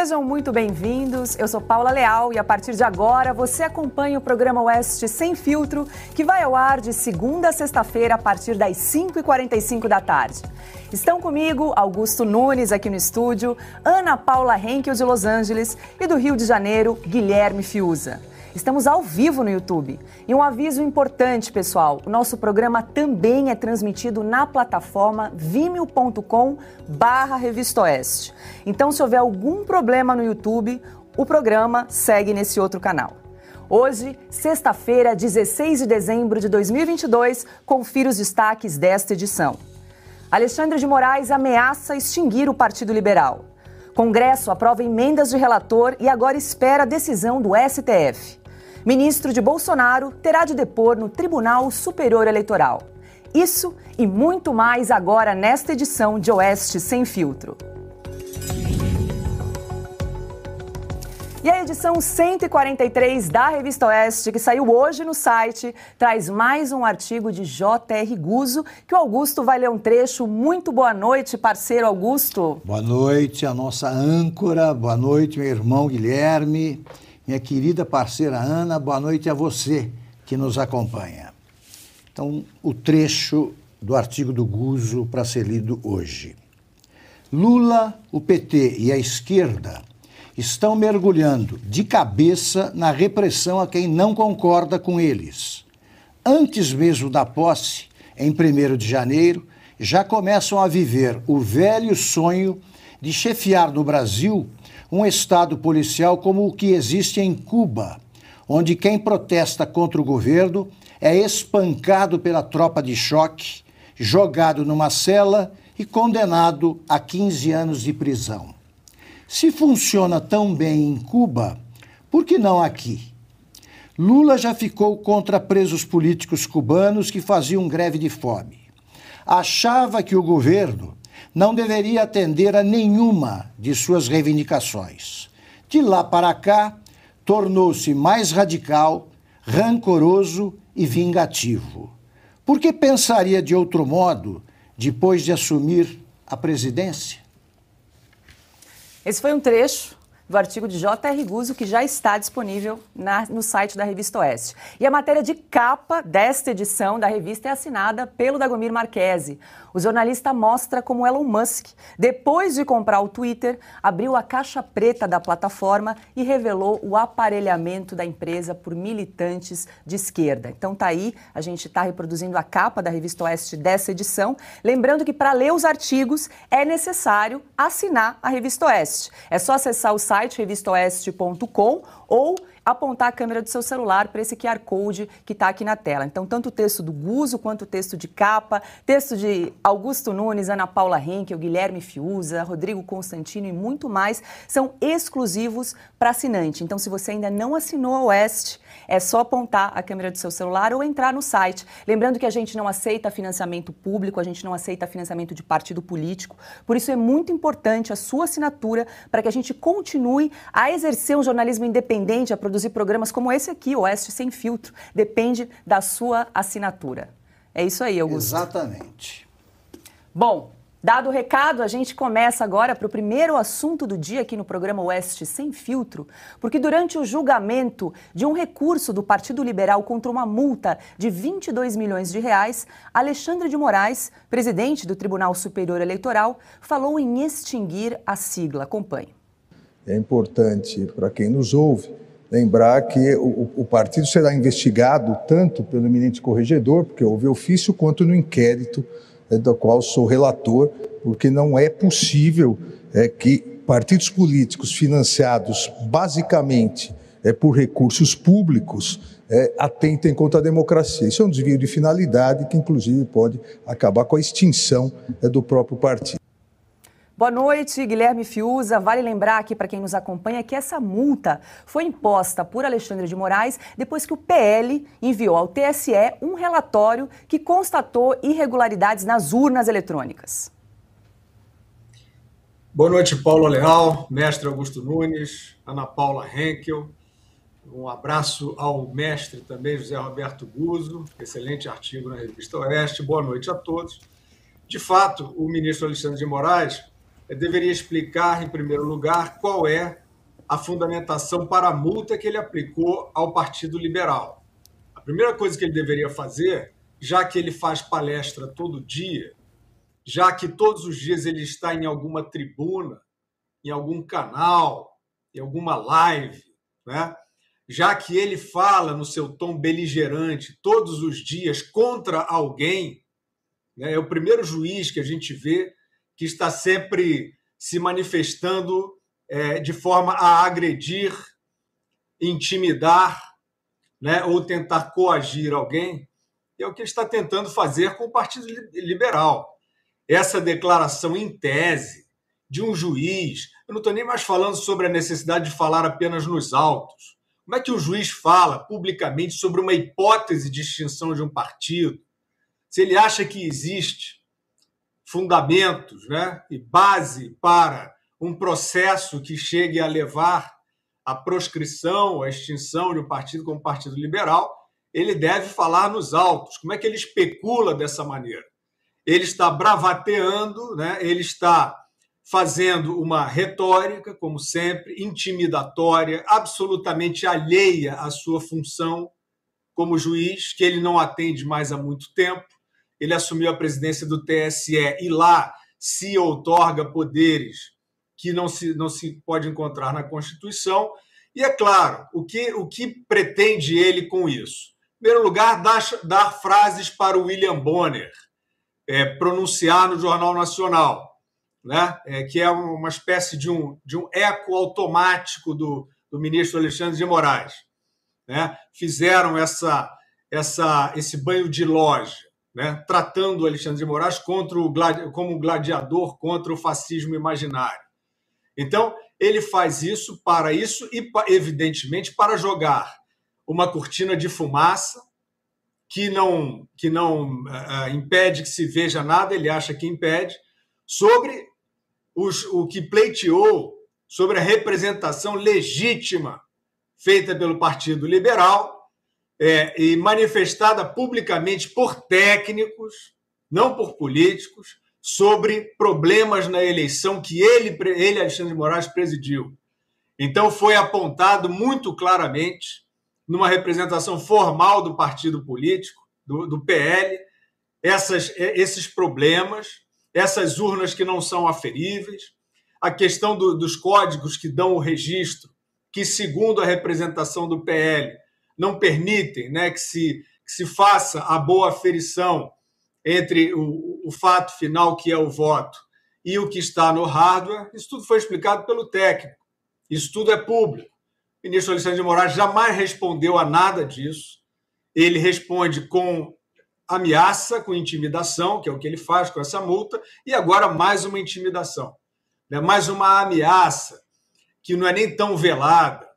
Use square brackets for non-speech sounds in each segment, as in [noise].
Sejam muito bem-vindos. Eu sou Paula Leal e a partir de agora você acompanha o programa Oeste Sem Filtro, que vai ao ar de segunda a sexta-feira a partir das 5h45 da tarde. Estão comigo Augusto Nunes aqui no estúdio, Ana Paula Henkel de Los Angeles e do Rio de Janeiro, Guilherme Fiuza. Estamos ao vivo no YouTube. E um aviso importante, pessoal: o nosso programa também é transmitido na plataforma vimeo.com barra Revista Oeste. Então, se houver algum problema no YouTube, o programa segue nesse outro canal. Hoje, sexta-feira, 16 de dezembro de 2022, confira os destaques desta edição. Alexandre de Moraes ameaça extinguir o Partido Liberal. Congresso aprova emendas de relator e agora espera a decisão do STF ministro de Bolsonaro terá de depor no Tribunal Superior Eleitoral. Isso e muito mais agora nesta edição de Oeste Sem Filtro. E a edição 143 da Revista Oeste, que saiu hoje no site, traz mais um artigo de J.R. Guzo, que o Augusto vai ler um trecho. Muito boa noite, parceiro Augusto. Boa noite, a nossa âncora. Boa noite, meu irmão Guilherme. Minha querida parceira Ana, boa noite a você que nos acompanha. Então, o trecho do artigo do Guzo para ser lido hoje. Lula, o PT e a esquerda estão mergulhando de cabeça na repressão a quem não concorda com eles. Antes mesmo da posse, em 1 de janeiro, já começam a viver o velho sonho de chefiar no Brasil um Estado policial como o que existe em Cuba, onde quem protesta contra o governo é espancado pela tropa de choque, jogado numa cela e condenado a 15 anos de prisão. Se funciona tão bem em Cuba, por que não aqui? Lula já ficou contra presos políticos cubanos que faziam greve de fome. Achava que o governo não deveria atender a nenhuma de suas reivindicações. De lá para cá, tornou-se mais radical, rancoroso e vingativo. Por que pensaria de outro modo depois de assumir a presidência? Esse foi um trecho do artigo de J.R. Guzzo, que já está disponível na, no site da Revista Oeste. E a matéria de capa desta edição da revista é assinada pelo Dagomir Marquesi. O jornalista mostra como Elon Musk, depois de comprar o Twitter, abriu a caixa preta da plataforma e revelou o aparelhamento da empresa por militantes de esquerda. Então tá aí, a gente está reproduzindo a capa da Revista Oeste dessa edição. Lembrando que para ler os artigos é necessário assinar a Revista Oeste. É só acessar o site revistaoeste.com ou apontar a câmera do seu celular para esse QR Code que está aqui na tela. Então, tanto o texto do Guzo quanto o texto de capa, texto de Augusto Nunes, Ana Paula Henkel, Guilherme Fiuza, Rodrigo Constantino e muito mais são exclusivos para assinante. Então, se você ainda não assinou a Oeste, é só apontar a câmera do seu celular ou entrar no site. Lembrando que a gente não aceita financiamento público, a gente não aceita financiamento de partido político. Por isso é muito importante a sua assinatura para que a gente continue a exercer um jornalismo independente, a produzir programas como esse aqui, Oeste Sem Filtro. Depende da sua assinatura. É isso aí, Augusto. Exatamente. Bom, Dado o recado, a gente começa agora para o primeiro assunto do dia aqui no programa Oeste Sem Filtro, porque durante o julgamento de um recurso do Partido Liberal contra uma multa de 22 milhões de reais, Alexandre de Moraes, presidente do Tribunal Superior Eleitoral, falou em extinguir a sigla. Acompanhe. É importante para quem nos ouve lembrar que o, o, partido será investigado tanto pelo eminente corregedor, porque houve ofício, quanto no inquérito é, do qual sou relator, porque não é possível é, que partidos políticos financiados basicamente é, por recursos públicos é, atentem contra a democracia. Isso é um desvio de finalidade que, inclusive, pode acabar com a extinção é, do próprio partido. Boa noite, Guilherme Fiuza. Vale lembrar aqui para quem nos acompanha que essa multa foi imposta por Alexandre de Moraes depois que o PL enviou ao TSE um relatório que constatou irregularidades nas urnas eletrônicas. Boa noite, Paulo Leal, mestre Augusto Nunes, Ana Paula Henkel. Um abraço ao mestre também, José Roberto Guzzo. Excelente artigo na Revista Oeste. Boa noite a todos. De fato, o ministro Alexandre de Moraes deveria explicar, em primeiro lugar, qual é a fundamentação para a multa que ele aplicou ao Partido Liberal. A primeira coisa que ele deveria fazer, já que ele faz palestra todo dia, já que todos os dias ele está em alguma tribuna, em algum canal, em alguma live, né? já que ele fala no seu tom beligerante todos os dias contra alguém, né? é o primeiro juiz que a gente vê que está sempre se manifestando é, de forma a agredir, intimidar, né, ou tentar coagir alguém, é o que está tentando fazer com o Partido Liberal. Essa declaração em tese de um juiz, eu não estou nem mais falando sobre a necessidade de falar apenas nos autos. Como é que o juiz fala publicamente sobre uma hipótese de extinção de um partido? Se ele acha que existe fundamentos né, e base para um processo que chegue a levar à proscrição, à extinção de um partido como o Partido Liberal, ele deve falar nos autos. Como é que ele especula dessa maneira? Ele está bravateando, né? ele está fazendo uma retórica, como sempre, intimidatória, absolutamente alheia à sua função como juiz, que ele não atende mais há muito tempo. Ele assumiu a presidência do TSE e lá se outorga poderes que não se, não se pode encontrar na Constituição. E é claro, o que, o que pretende ele com isso? Em primeiro lugar, dar, dar frases para o William Bonner, é, pronunciar no Jornal Nacional, né? É, que é uma espécie de um, de um eco automático do, do ministro Alexandre de Moraes. Né? Fizeram essa, essa, esse banho de loja, né? tratando Alexandre de Moraes contra o, como gladiador contra o fascismo imaginário. Então, ele faz isso para isso e, evidentemente, para jogar uma cortina de fumaça que não, que não uh, impede que se veja nada, ele acha que impede, sobre os, o que pleiteou sobre a representação legítima feita pelo Partido Liberal é, e manifestada publicamente por técnicos, não por políticos, sobre problemas na eleição que ele, ele Alexandre de Moraes, presidiu. Então, foi apontado muito claramente, numa representação formal do partido político, do, do PL, essas, esses problemas, essas urnas que não são aferíveis, a questão do, dos códigos que dão o registro, que, segundo a representação do PL, não permitem né, que, se, que se faça a boa aferição entre o, o fato final, que é o voto, e o que está no hardware, isso tudo foi explicado pelo técnico. Isso tudo é público. O ministro Alexandre de Moraes jamais respondeu a nada disso. Ele responde com ameaça, com intimidação, que é o que ele faz com essa multa, e agora mais uma intimidação. Né? Mais uma ameaça, que não é nem tão velada,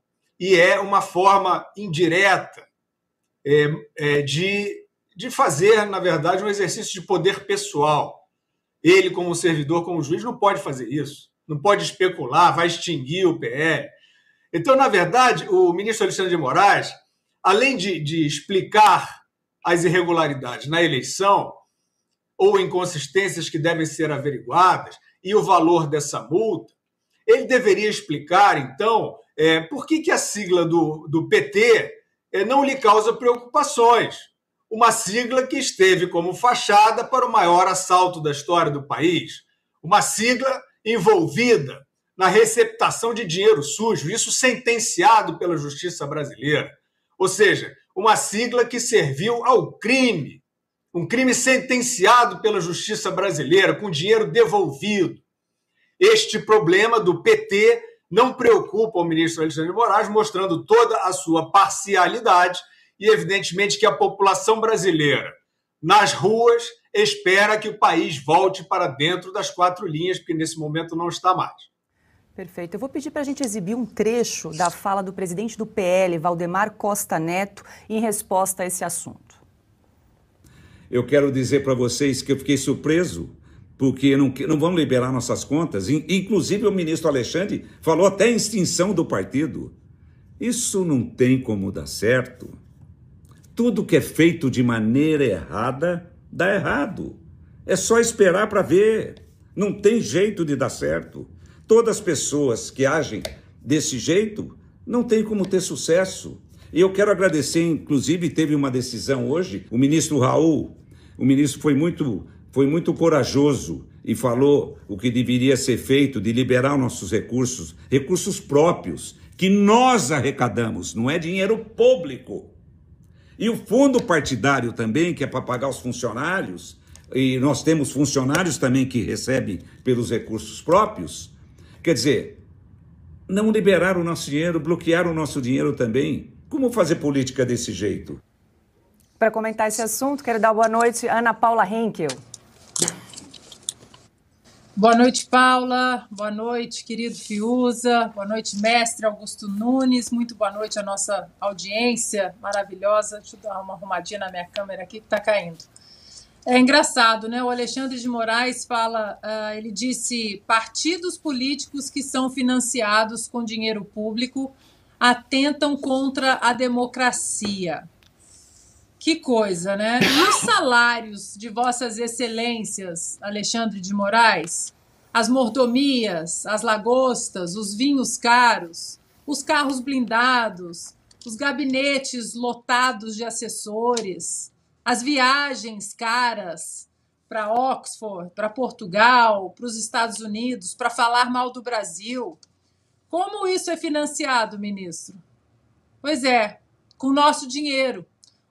e é uma forma indireta é, é, de de fazer, na verdade, um exercício de poder pessoal. Ele, como servidor, como juiz, não pode fazer isso. Não pode especular, vai extinguir o PL. Então, na verdade, o ministro Alexandre de Moraes, além de, de explicar as irregularidades na eleição ou inconsistências que devem ser averiguadas e o valor dessa multa, ele deveria explicar, então, é, por que, que a sigla do, do PT é, não lhe causa preocupações uma sigla que esteve como fachada para o maior assalto da história do país, uma sigla envolvida na receptação de dinheiro sujo, isso sentenciado pela justiça brasileira. Ou seja, uma sigla que serviu ao crime, um crime sentenciado pela justiça brasileira, com dinheiro devolvido. Este problema do PT não preocupa o ministro Alexandre de Moraes, mostrando toda a sua parcialidade e, evidentemente, que a população brasileira, nas ruas, espera que o país volte para dentro das quatro linhas, porque nesse momento não está mais. Perfeito. Eu vou pedir para a gente exibir um trecho da fala do presidente do PL, Valdemar Costa Neto, em resposta a esse assunto. Eu quero dizer para vocês que eu fiquei surpreso, porque não, não vão liberar nossas contas. Inclusive, o ministro Alexandre falou até extinção do partido. Isso não tem como dar certo. Tudo que é feito de maneira errada dá errado. É só esperar para ver. Não tem jeito de dar certo. Todas as pessoas que agem desse jeito não tem como ter sucesso. E eu quero agradecer, inclusive, teve uma decisão hoje, o ministro Raul, o ministro foi muito, foi muito corajoso e falou o que deveria ser feito de liberar nossos recursos, recursos próprios, que nós arrecadamos, não é dinheiro público. E o fundo partidário também, que é para pagar os funcionários, e nós temos funcionários também que recebem pelos recursos próprios. Quer dizer, não liberar o nosso dinheiro, bloquear o nosso dinheiro também. Como fazer política desse jeito? Para comentar esse assunto, quero dar boa noite Ana Paula Henkel. Boa noite, Paula. Boa noite, querido Fiuza. Boa noite, mestre Augusto Nunes. Muito boa noite à nossa audiência maravilhosa. Deixa eu dar uma arrumadinha na minha câmera aqui que está caindo. É engraçado, né? O Alexandre de Moraes fala, uh, ele disse: partidos políticos que são financiados com dinheiro público atentam contra a democracia. Que coisa, né? E os salários de vossas excelências, Alexandre de Moraes? As mordomias, as lagostas, os vinhos caros, os carros blindados, os gabinetes lotados de assessores, as viagens caras para Oxford, para Portugal, para os Estados Unidos, para falar mal do Brasil. Como isso é financiado, ministro? Pois é, com nosso dinheiro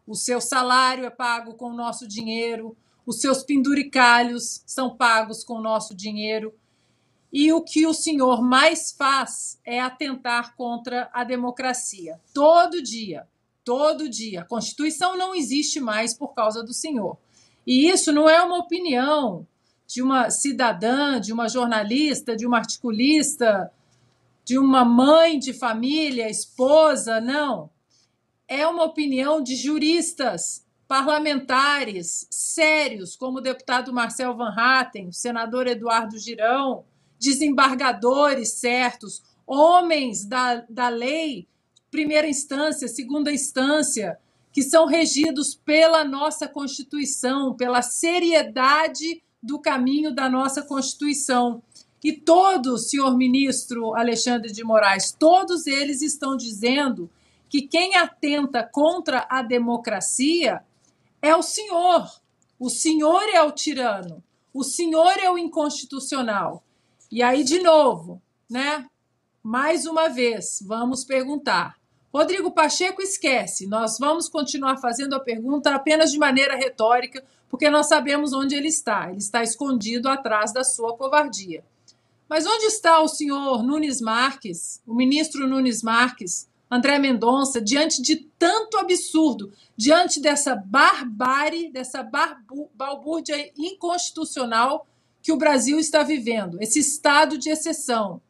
o seu salário é pago com o nosso dinheiro, os seus penduricalhos são pagos com o nosso dinheiro. E o que o senhor mais faz é atentar contra a democracia. Todo dia, todo dia. A Constituição não existe mais por causa do senhor. E isso não é uma opinião de uma cidadã, de uma jornalista, de uma articulista, de uma mãe de família, esposa, não é uma opinião de juristas, parlamentares sérios, como o deputado Marcel Van Hatten, o senador Eduardo Girão, desembargadores certos, homens da, da lei, primeira instância, segunda instância, que são regidos pela nossa Constituição, pela seriedade do caminho da nossa Constituição. E todos, senhor ministro Alexandre de Moraes, todos eles estão dizendo que quem atenta contra a democracia é o senhor. O senhor é o tirano. O senhor é o inconstitucional. E aí, de novo, né? Mais uma vez, vamos perguntar. Rodrigo Pacheco esquece. Nós vamos continuar fazendo a pergunta apenas de maneira retórica, porque nós sabemos onde ele está. Ele está escondido atrás da sua covardia. Mas onde está o senhor Nunes Marques, o ministro Nunes Marques, André Mendonça, diante de tanto absurdo, diante dessa barbárie, dessa balbúrdia inconstitucional que o Brasil está vivendo, esse estado de exceção,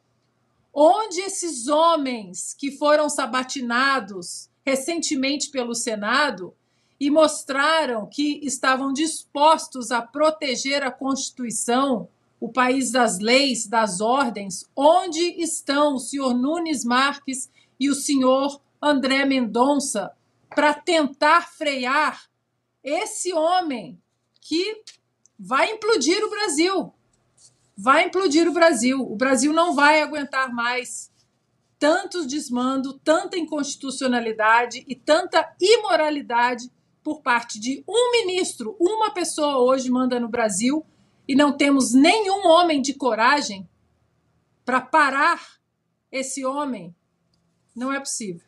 onde esses homens que foram sabatinados recentemente pelo Senado e mostraram que estavam dispostos a proteger a Constituição, o país das leis, das ordens, onde estão o senhor Nunes Marques e o senhor André Mendonça para tentar frear esse homem que vai implodir o Brasil. Vai implodir o Brasil. O Brasil não vai aguentar mais tantos desmando, tanta inconstitucionalidade e tanta imoralidade por parte de um ministro, uma pessoa hoje manda no Brasil e não temos nenhum homem de coragem para parar esse homem não é possível.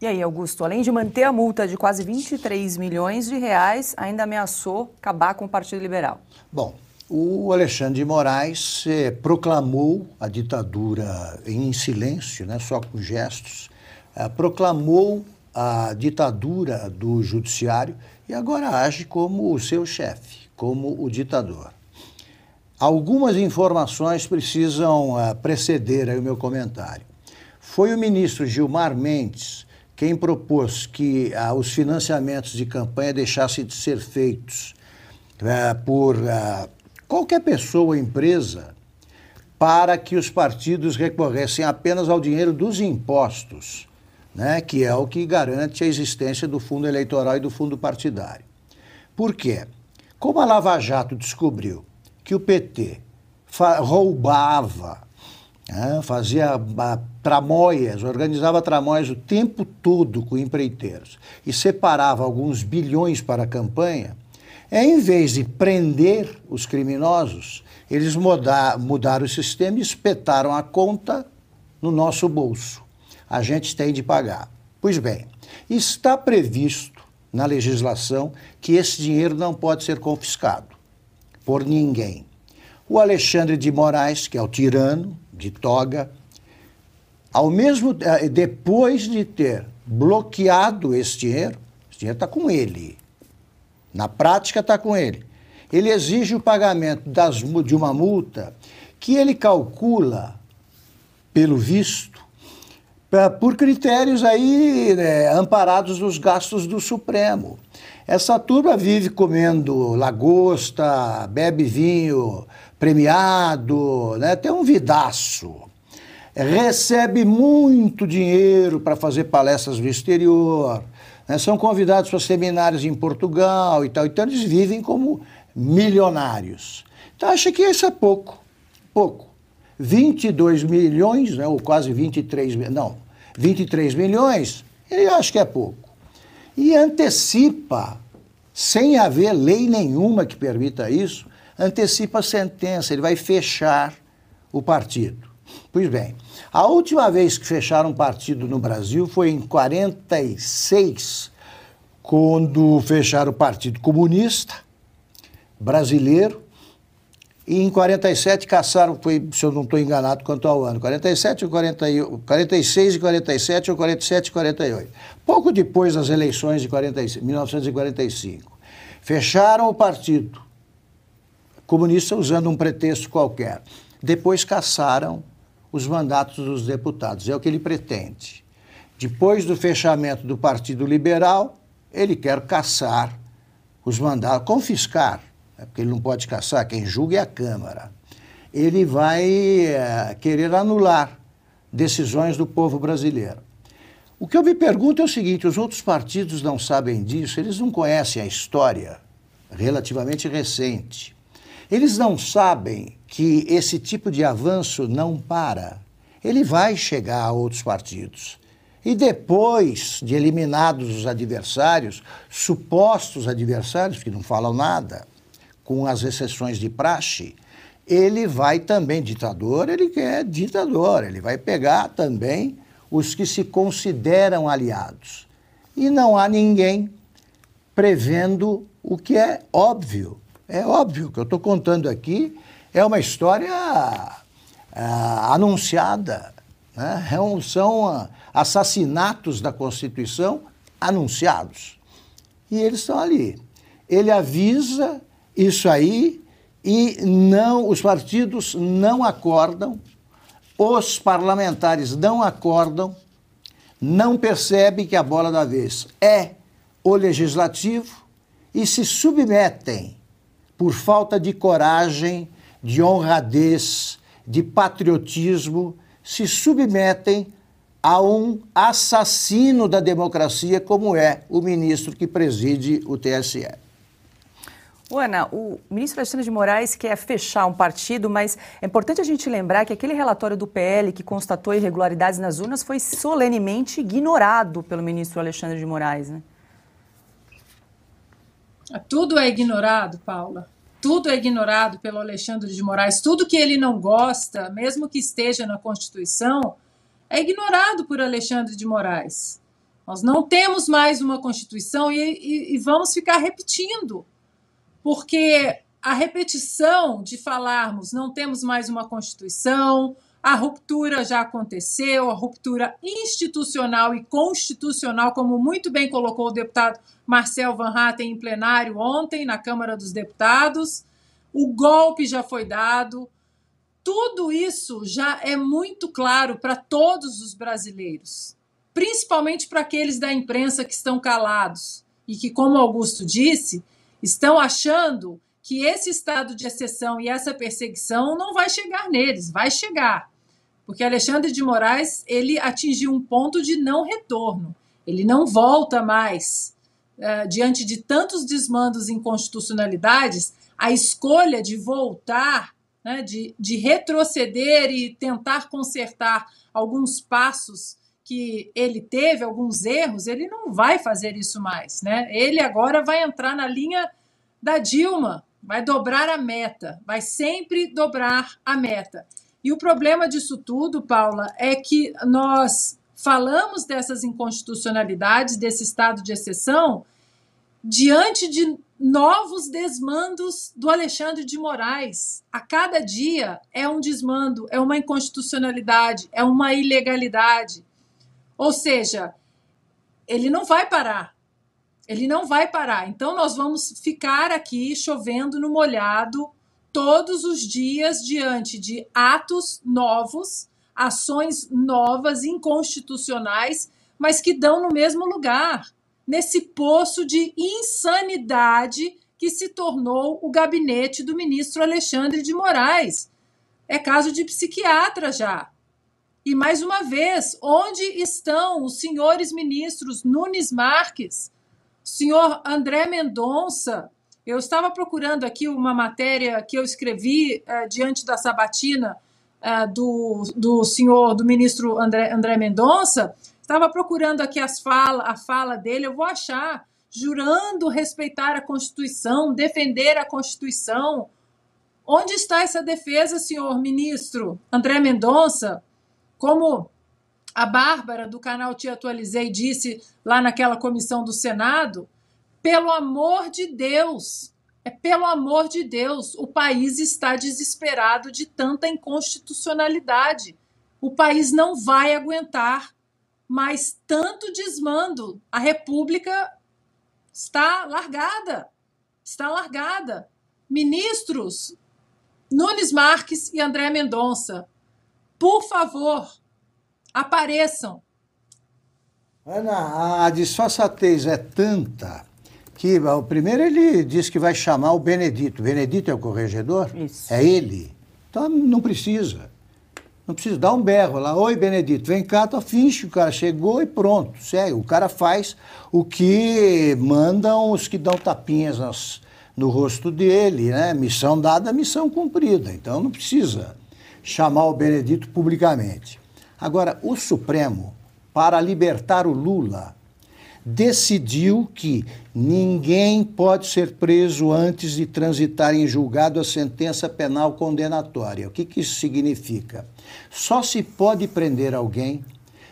E aí, Augusto, além de manter a multa de quase 23 milhões de reais, ainda ameaçou acabar com o Partido Liberal. Bom, o Alexandre de Moraes eh, proclamou a ditadura em silêncio, né, só com gestos, eh, proclamou a ditadura do judiciário e agora age como o seu chefe, como o ditador. Algumas informações precisam eh, preceder o meu comentário. Foi o ministro Gilmar Mendes quem propôs que ah, os financiamentos de campanha deixassem de ser feitos ah, por ah, qualquer pessoa ou empresa para que os partidos recorressem apenas ao dinheiro dos impostos, né, que é o que garante a existência do fundo eleitoral e do fundo partidário. Por quê? Como a Lava Jato descobriu que o PT roubava, né? fazia tramóias, organizava tramóias o tempo todo com empreiteiros e separava alguns bilhões para a campanha, é, em vez de prender os criminosos, eles mudar, mudaram o sistema e espetaram a conta no nosso bolso. A gente tem de pagar. Pois bem, está previsto na legislação que esse dinheiro não pode ser confiscado por ninguém. O Alexandre de Moraes, que é o tirano de toga, ao mesmo eh, depois de ter bloqueado esse dinheiro, esse dinheiro está com ele. Na prática está com ele. Ele exige o pagamento das, de uma multa que ele calcula, pelo visto, por critérios aí né, amparados nos gastos do Supremo. Essa turma vive comendo lagosta, bebe vinho premiado, né? tem um vidaço. Recebe muito dinheiro para fazer palestras no exterior, né? são convidados para seminários em Portugal e tal. Então eles vivem como milionários. Então acha que isso é pouco, pouco. 22 milhões, né, ou quase 23, não, 23 milhões, ele acha que é pouco e antecipa, sem haver lei nenhuma que permita isso, antecipa a sentença, ele vai fechar o partido. Pois bem, a última vez que fecharam um partido no Brasil foi em 46, quando fecharam o Partido Comunista Brasileiro, e em 47 caçaram, foi, se eu não estou enganado quanto ao ano, 47 ou 40, 46 e 47 ou 47 e 48. Pouco depois das eleições de 46, 1945. Fecharam o partido comunista usando um pretexto qualquer. Depois caçaram os mandatos dos deputados. É o que ele pretende. Depois do fechamento do Partido Liberal, ele quer caçar os mandatos, confiscar é porque ele não pode caçar, quem julga é a Câmara. Ele vai é, querer anular decisões do povo brasileiro. O que eu me pergunto é o seguinte: os outros partidos não sabem disso, eles não conhecem a história relativamente recente. Eles não sabem que esse tipo de avanço não para. Ele vai chegar a outros partidos. E depois de eliminados os adversários, supostos adversários, que não falam nada, com as exceções de praxe, ele vai também, ditador, ele quer ditador, ele vai pegar também os que se consideram aliados. E não há ninguém prevendo o que é óbvio. É óbvio que eu estou contando aqui é uma história ah, anunciada. Né? É são ah, assassinatos da Constituição anunciados. E eles estão ali. Ele avisa isso aí e não os partidos não acordam, os parlamentares não acordam, não percebem que a bola da vez é o legislativo e se submetem por falta de coragem, de honradez, de patriotismo, se submetem a um assassino da democracia como é o ministro que preside o TSE. Ana, o ministro Alexandre de Moraes quer fechar um partido, mas é importante a gente lembrar que aquele relatório do PL que constatou irregularidades nas urnas foi solenemente ignorado pelo ministro Alexandre de Moraes, né? Tudo é ignorado, Paula. Tudo é ignorado pelo Alexandre de Moraes. Tudo que ele não gosta, mesmo que esteja na Constituição, é ignorado por Alexandre de Moraes. Nós não temos mais uma Constituição e, e, e vamos ficar repetindo porque a repetição de falarmos não temos mais uma Constituição, a ruptura já aconteceu, a ruptura institucional e constitucional, como muito bem colocou o deputado Marcel Van Hatten em plenário ontem na Câmara dos Deputados. O golpe já foi dado. Tudo isso já é muito claro para todos os brasileiros, principalmente para aqueles da imprensa que estão calados e que, como Augusto disse, estão achando que esse estado de exceção e essa perseguição não vai chegar neles, vai chegar. Porque Alexandre de Moraes, ele atingiu um ponto de não retorno. Ele não volta mais uh, diante de tantos desmandos em constitucionalidades, a escolha de voltar né, de, de retroceder e tentar consertar alguns passos que ele teve, alguns erros, ele não vai fazer isso mais. Né? Ele agora vai entrar na linha da Dilma, vai dobrar a meta, vai sempre dobrar a meta. E o problema disso tudo, Paula, é que nós falamos dessas inconstitucionalidades, desse estado de exceção, diante de novos desmandos do Alexandre de Moraes. A cada dia é um desmando, é uma inconstitucionalidade, é uma ilegalidade. Ou seja, ele não vai parar. Ele não vai parar. Então, nós vamos ficar aqui chovendo no molhado todos os dias diante de atos novos, ações novas, inconstitucionais, mas que dão no mesmo lugar nesse poço de insanidade que se tornou o gabinete do ministro Alexandre de Moraes. É caso de psiquiatra já. E mais uma vez, onde estão os senhores ministros Nunes Marques, senhor André Mendonça? Eu estava procurando aqui uma matéria que eu escrevi uh, diante da sabatina uh, do, do senhor, do ministro André, André Mendonça, Estava procurando aqui as fala, a fala dele, eu vou achar, jurando respeitar a Constituição, defender a Constituição. Onde está essa defesa, senhor ministro André Mendonça? Como a Bárbara do canal Te Atualizei disse lá naquela comissão do Senado, pelo amor de Deus, é pelo amor de Deus, o país está desesperado de tanta inconstitucionalidade. O país não vai aguentar mas tanto desmando. A República está largada. Está largada. Ministros Nunes Marques e André Mendonça, por favor, apareçam. Ana, a disfarçatez é tanta que, o primeiro, ele diz que vai chamar o Benedito. Benedito é o corregedor? Isso. É ele. Então não precisa. Não precisa dar um berro lá. Oi, Benedito, vem cá, tu finge o cara chegou e pronto. Segue. O cara faz o que mandam os que dão tapinhas nas, no rosto dele, né? Missão dada, missão cumprida. Então não precisa chamar o Benedito publicamente. Agora, o Supremo, para libertar o Lula, decidiu que ninguém pode ser preso antes de transitar em julgado a sentença penal condenatória. O que, que isso significa? Só se pode prender alguém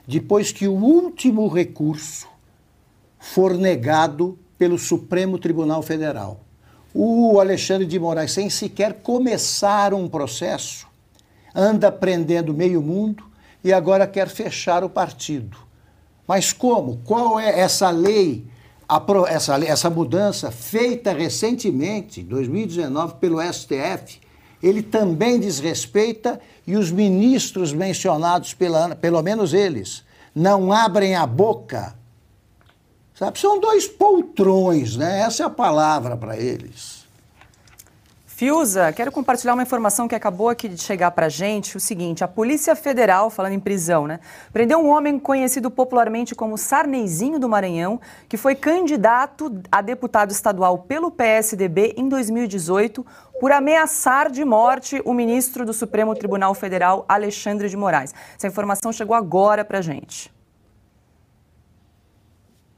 depois que o último recurso for negado pelo Supremo Tribunal Federal. O Alexandre de Moraes, sem sequer começar um processo, anda prendendo meio mundo e agora quer fechar o partido. Mas como? Qual é essa lei, essa, essa mudança feita recentemente, em 2019, pelo STF? Ele também desrespeita e os ministros mencionados, pela, pelo menos eles, não abrem a boca. Sabe? São dois poltrões, né? Essa é a palavra para eles. Fiuza, quero compartilhar uma informação que acabou aqui de chegar para a gente. O seguinte, a Polícia Federal, falando em prisão, né, prendeu um homem conhecido popularmente como Sarneizinho do Maranhão, que foi candidato a deputado estadual pelo PSDB em 2018 por ameaçar de morte o ministro do Supremo Tribunal Federal, Alexandre de Moraes. Essa informação chegou agora para a gente.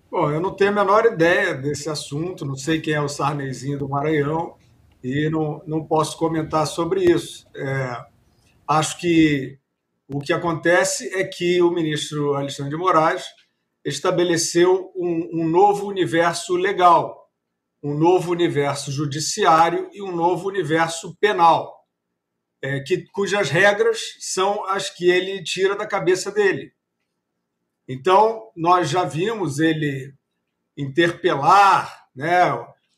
Bom, eu não tenho a menor ideia desse assunto, não sei quem é o Sarneizinho do Maranhão e não, não posso comentar sobre isso. É, acho que o que acontece é que o ministro Alexandre de Moraes estabeleceu um, um novo universo legal, um novo universo judiciário e um novo universo penal, é, que, cujas regras são as que ele tira da cabeça dele. Então, nós já vimos ele interpelar né,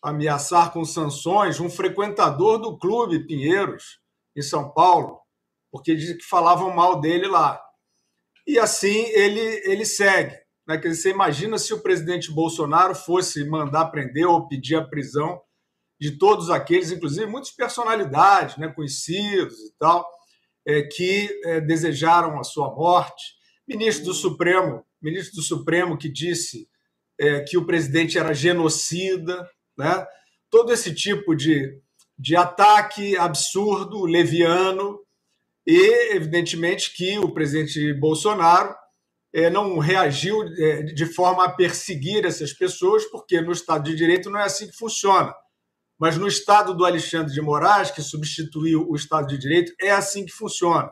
ameaçar com sanções um frequentador do clube Pinheiros, em São Paulo, porque diz que falavam mal dele lá. E assim ele, ele segue. Né? Quer dizer, você imagina se o presidente Bolsonaro fosse mandar prender ou pedir a prisão de todos aqueles, inclusive muitas personalidades, né, conhecidos e tal, é, que é, desejaram a sua morte. Ministro do Supremo, ministro do Supremo que disse é, que o presidente era genocida, né? Todo esse tipo de, de ataque absurdo, leviano, e, evidentemente, que o presidente Bolsonaro é, não reagiu é, de forma a perseguir essas pessoas, porque no Estado de Direito não é assim que funciona. Mas no Estado do Alexandre de Moraes, que substituiu o Estado de Direito, é assim que funciona.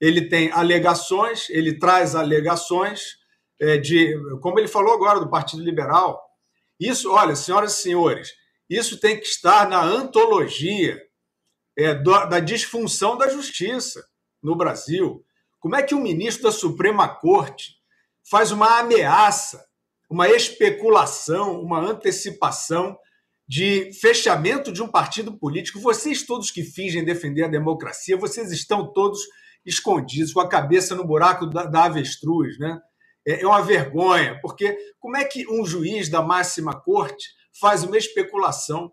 Ele tem alegações, ele traz alegações é, de, como ele falou agora, do Partido Liberal. Isso, olha, senhoras e senhores, isso tem que estar na antologia é, da disfunção da justiça no Brasil. Como é que o ministro da Suprema Corte faz uma ameaça, uma especulação, uma antecipação de fechamento de um partido político? Vocês todos que fingem defender a democracia, vocês estão todos escondidos, com a cabeça no buraco da, da avestruz, né? É, é uma vergonha, porque como é que um juiz da máxima corte faz uma especulação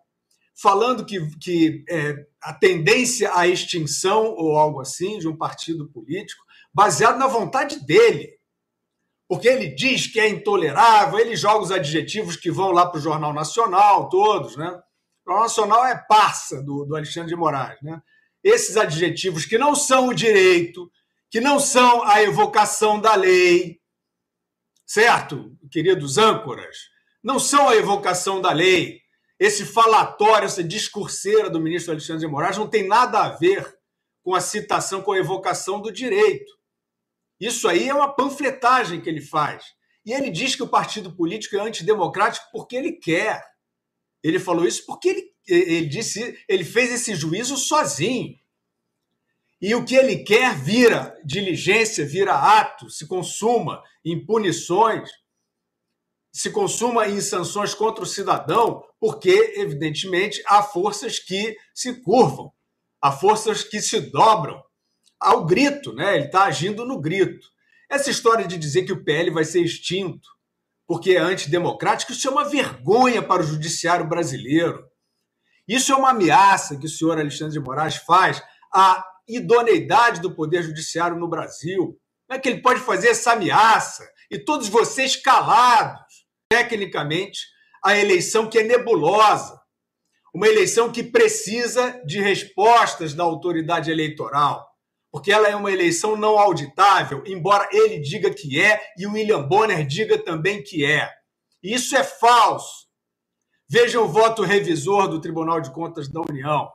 falando que, que é, a tendência à extinção ou algo assim de um partido político, baseado na vontade dele. Porque ele diz que é intolerável, ele joga os adjetivos que vão lá para o Jornal Nacional, todos, né? O Jornal Nacional é parça do, do Alexandre de Moraes, né? Esses adjetivos que não são o direito, que não são a evocação da lei, certo, queridos âncoras? Não são a evocação da lei esse falatório, essa discurseira do ministro Alexandre de Moraes não tem nada a ver com a citação, com a evocação do direito. Isso aí é uma panfletagem que ele faz. E ele diz que o partido político é antidemocrático porque ele quer. Ele falou isso porque ele, ele disse, ele fez esse juízo sozinho. E o que ele quer vira diligência, vira ato, se consuma em punições se consuma em sanções contra o cidadão, porque, evidentemente, há forças que se curvam, há forças que se dobram ao grito, né? Ele está agindo no grito. Essa história de dizer que o PL vai ser extinto porque é antidemocrático, isso é uma vergonha para o judiciário brasileiro. Isso é uma ameaça que o senhor Alexandre de Moraes faz à idoneidade do Poder Judiciário no Brasil. Como é que ele pode fazer essa ameaça? E todos vocês calados tecnicamente a eleição que é nebulosa, uma eleição que precisa de respostas da autoridade eleitoral, porque ela é uma eleição não auditável, embora ele diga que é e o William Bonner diga também que é. Isso é falso. Veja o voto revisor do Tribunal de Contas da União.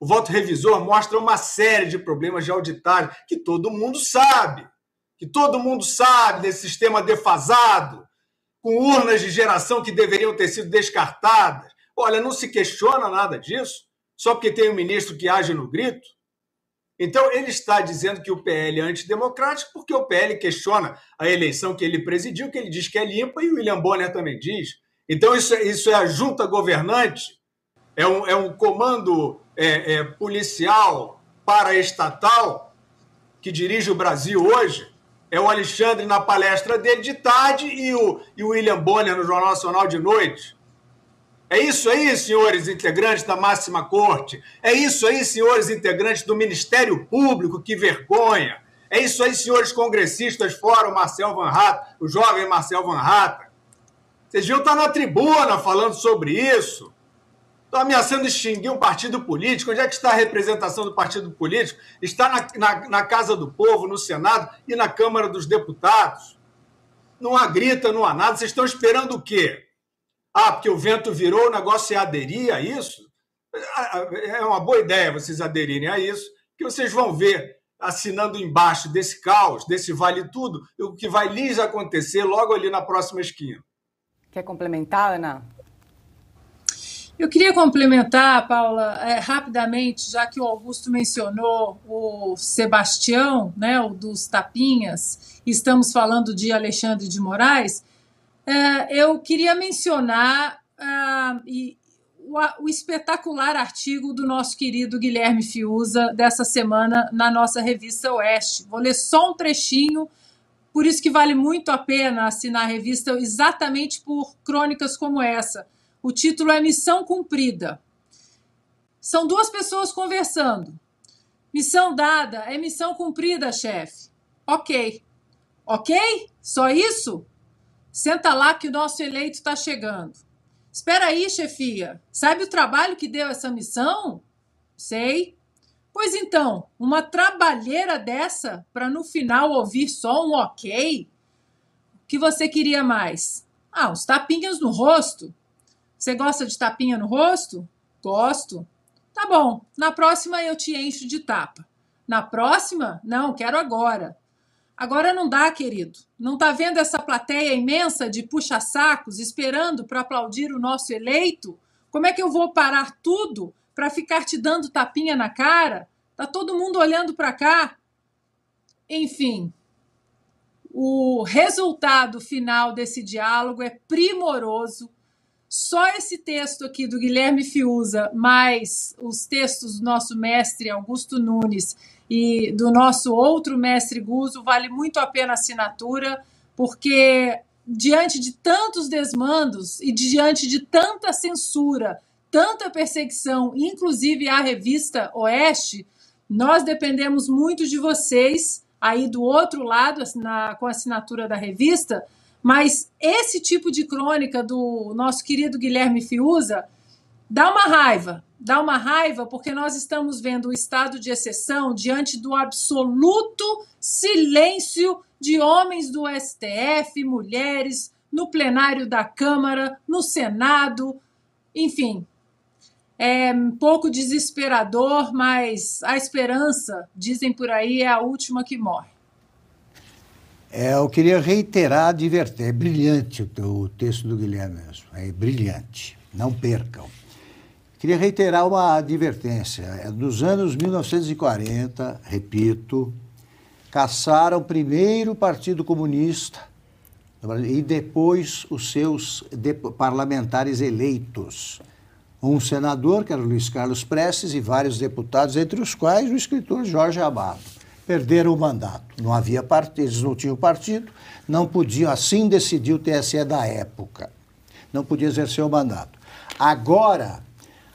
O voto revisor mostra uma série de problemas de auditagem que todo mundo sabe, que todo mundo sabe desse sistema defasado, com urnas de geração que deveriam ter sido descartadas. Olha, não se questiona nada disso, só porque tem um ministro que age no grito. Então, ele está dizendo que o PL é antidemocrático porque o PL questiona a eleição que ele presidiu, que ele diz que é limpa, e o William Bonner também diz. Então, isso é, isso é a junta governante, é um, é um comando é, é, policial que dirige o Brasil hoje, é o Alexandre na palestra dele de tarde e o, e o William Bonner no Jornal Nacional de noite. É isso aí, senhores integrantes da máxima corte. É isso aí, senhores integrantes do Ministério Público, que vergonha. É isso aí, senhores congressistas, fora o Marcel Van Hatta, o jovem Marcel Van Hatta. Vocês viram estar na tribuna falando sobre isso. Estão ameaçando extinguir um partido político. Onde é que está a representação do partido político? Está na, na, na, Casa do Povo, no Senado e na Câmara dos Deputados. Não há grita, não há nada. Vocês estão esperando o quê? Ah, porque o vento virou, o negócio é aderir a isso? É uma boa ideia vocês aderirem a isso, que vocês vão ver assinando embaixo desse caos, desse vale tudo, o que vai lhes acontecer logo ali na próxima esquina. Quer complementar, Ana? Eu queria complementar, Paula, é, rapidamente, já que o Augusto mencionou o Sebastião, né, o dos Tapinhas, estamos falando de Alexandre de Moraes, é, eu queria mencionar ah, e, o, o, espetacular artigo do nosso querido Guilherme Fiuza dessa semana na nossa revista Oeste. Vou ler só um trechinho, por isso que vale muito a pena assinar a revista exatamente por crônicas como essa o título é Missão Cumprida. São duas pessoas conversando. Missão dada é missão cumprida, chefe. Ok. Ok? Só isso? Senta lá que o nosso eleito está chegando. Espera aí, chefia. Sabe o trabalho que deu essa missão? Sei. Pois então, uma trabalheira dessa para no final ouvir só um ok? O que você queria mais? Ah, uns tapinhas no rosto. Você gosta de tapinha no rosto? Gosto. Tá bom, na próxima eu te encho de tapa. Na próxima? Não, quero agora. Agora não dá, querido. Não tá vendo essa plateia imensa de puxa-sacos esperando para aplaudir o nosso eleito? Como é que eu vou parar tudo para ficar te dando tapinha na cara? Tá todo mundo olhando para cá. Enfim, o resultado final desse diálogo é primoroso só esse texto aqui do Guilherme Fiuza, mais os textos do nosso mestre Augusto Nunes e do nosso outro mestre Guzo, vale muito a pena a assinatura, porque diante de tantos desmandos e diante de tanta censura, tanta perseguição, inclusive à revista Oeste, nós dependemos muito de vocês aí do outro lado, na, com a assinatura da revista, mas esse tipo de crônica do nosso querido Guilherme Fiuza dá uma raiva, dá uma raiva porque nós estamos vendo o estado de exceção diante do absoluto silêncio de homens do STF, mulheres, no plenário da Câmara, no Senado, enfim. É um pouco desesperador, mas a esperança, dizem por aí, é a última que morre. É, eu queria reiterar a advertência. É brilhante o, o texto do Guilherme mesmo. É brilhante. Não percam. Queria reiterar uma advertência. É, dos anos 1940, repito, caçaram primeiro o Partido Comunista e depois os seus parlamentares eleitos. Um senador, que era Luiz Carlos Prestes, e vários deputados, entre os quais o escritor Jorge Amado perderam o mandato. Não havia partido, eles não tinham partido, não podiam, assim decidiu o TSE da época. Não podia exercer o mandato. Agora,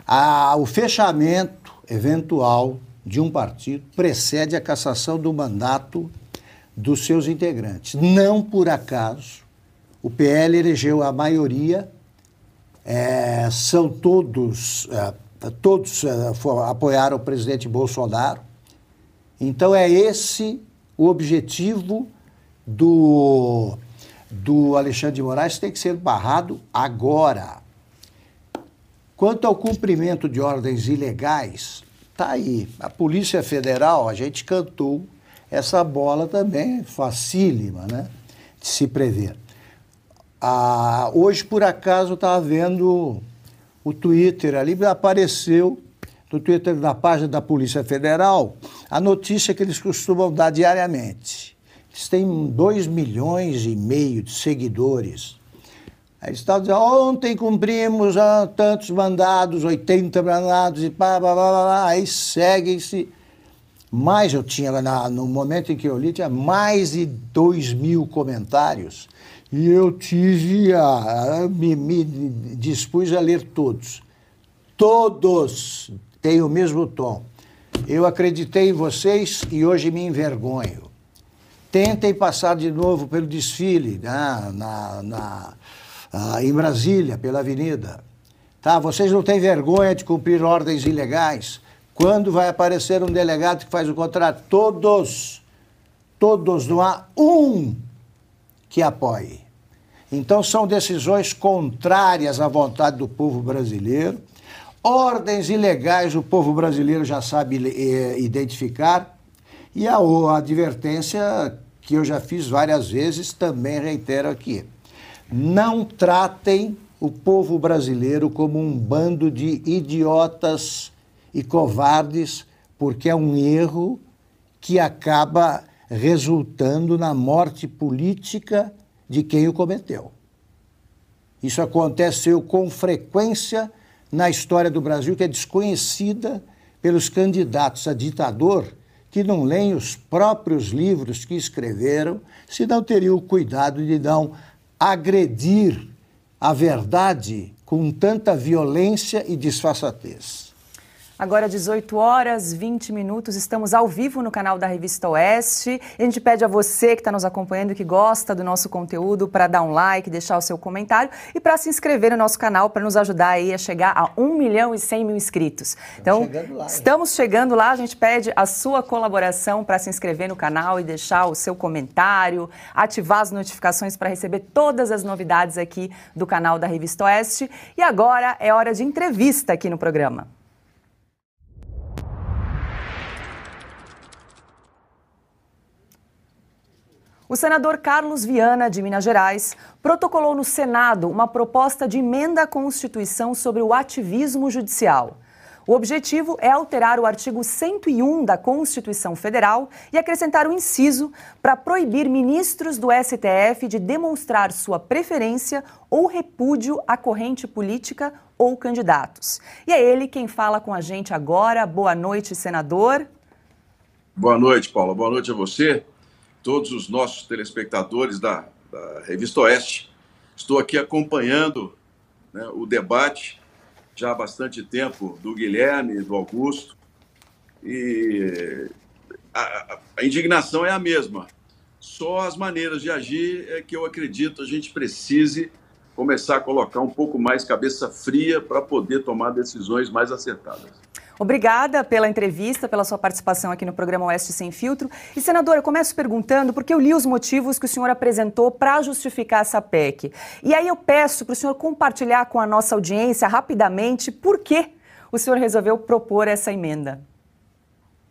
a, o fechamento eventual de um partido precede a cassação do mandato dos seus integrantes. Não por acaso, o PL elegeu a maioria, é, são todos, é, todos é, apoiaram o presidente Bolsonaro, então é esse o objetivo do, do Alexandre de Moraes, tem que ser barrado agora. Quanto ao cumprimento de ordens ilegais, tá aí. A Polícia Federal, a gente cantou essa bola também, facílima, né? De se prever. Ah, hoje, por acaso, estava vendo o Twitter ali, apareceu no Twitter da página da Polícia Federal a notícia que eles costumam dar diariamente. Eles têm 2 milhões e meio de seguidores. Aí estão dizendo, ontem cumprimos ah, tantos mandados, 80 mandados e pá, pá, pá, pá, aí seguem-se. Mais eu tinha, na, no momento em que eu li, tinha mais de 2 mil comentários. E eu tive a, a me, me dispus a ler todos. Todos tem o mesmo tom. Eu acreditei em vocês e hoje me envergonho. Tentem passar de novo pelo desfile né, na, na, uh, em Brasília, pela avenida. Tá? Vocês não têm vergonha de cumprir ordens ilegais? Quando vai aparecer um delegado que faz o contrário? Todos, todos, não há um que apoie. Então são decisões contrárias à vontade do povo brasileiro Ordens ilegais o povo brasileiro já sabe é, identificar. E a, a advertência que eu já fiz várias vezes também reitero aqui. Não tratem o povo brasileiro como um bando de idiotas e covardes, porque é um erro que acaba resultando na morte política de quem o cometeu. Isso aconteceu com frequência na história do Brasil que é desconhecida pelos candidatos a ditador que não leem os próprios livros que escreveram, se não teriam o cuidado de não agredir a verdade com tanta violência e disfarçatez. Agora 18 horas 20 minutos, estamos ao vivo no canal da Revista Oeste. A gente pede a você que está nos acompanhando, que gosta do nosso conteúdo, para dar um like, deixar o seu comentário e para se inscrever no nosso canal para nos ajudar aí a chegar a 1 milhão e 100 mil inscritos. Então, chegando lá, estamos chegando lá, a gente pede a sua colaboração para se inscrever no canal e deixar o seu comentário, ativar as notificações para receber todas as novidades aqui do canal da Revista Oeste. E agora é hora de entrevista aqui no programa. O senador Carlos Viana, de Minas Gerais, protocolou no Senado uma proposta de emenda à Constituição sobre o ativismo judicial. O objetivo é alterar o artigo 101 da Constituição Federal e acrescentar um inciso para proibir ministros do STF de demonstrar sua preferência ou repúdio à corrente política ou candidatos. E é ele quem fala com a gente agora. Boa noite, senador. Boa noite, Paula. Boa noite a você todos os nossos telespectadores da, da Revista Oeste. Estou aqui acompanhando né, o debate já há bastante tempo do Guilherme, do Augusto, e a, a, indignação é a mesma. Só as maneiras de agir é que eu acredito a gente precise começar a colocar um pouco mais cabeça fria para poder tomar decisões mais acertadas. Obrigada pela entrevista, pela sua participação aqui no programa Oeste Sem Filtro. E, senador, eu começo perguntando, porque eu li os motivos que o senhor apresentou para justificar essa PEC. E aí eu peço para o senhor compartilhar com a nossa audiência rapidamente por que o senhor resolveu propor essa emenda.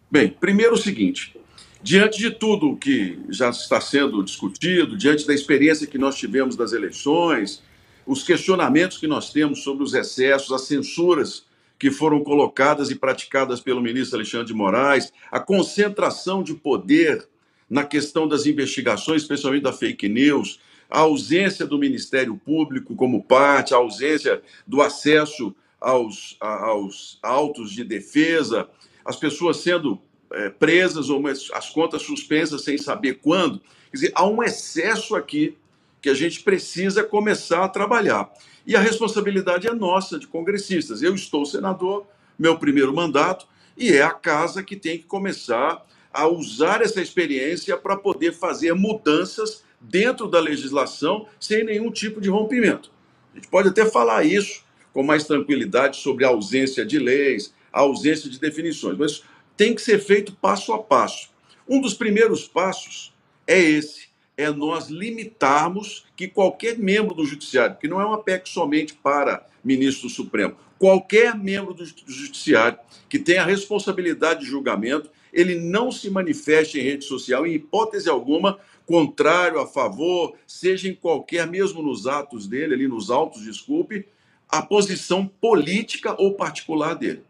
Bem, primeiro o seguinte: diante de tudo que já está sendo discutido, diante da experiência que nós tivemos das eleições, os questionamentos que nós temos sobre os excessos, as censuras que foram colocadas e praticadas pelo ministro Alexandre de Moraes, a concentração de poder na questão das investigações, especialmente da fake news, a ausência do Ministério Público como parte, a ausência do acesso aos, aos autos de defesa, as pessoas sendo é, presas ou as contas suspensas sem saber quando. Quer dizer, há um excesso aqui que a gente precisa começar a trabalhar. E a responsabilidade é nossa, de congressistas. Eu estou senador, meu primeiro mandato, e é a casa que tem que começar a usar essa experiência para poder fazer mudanças dentro da legislação sem nenhum tipo de rompimento. A gente pode até falar isso com mais tranquilidade sobre a ausência de leis, a ausência de definições, mas tem que ser feito passo a passo. Um dos primeiros passos é esse é nós limitarmos que qualquer membro do Judiciário, que não é uma PEC somente para ministro do Supremo, qualquer membro do Judiciário que tenha responsabilidade de julgamento, ele não se manifeste em rede social, em hipótese alguma, contrário, a favor, seja em qualquer, mesmo nos atos dele, ali nos autos, desculpe, a posição política ou particular dele.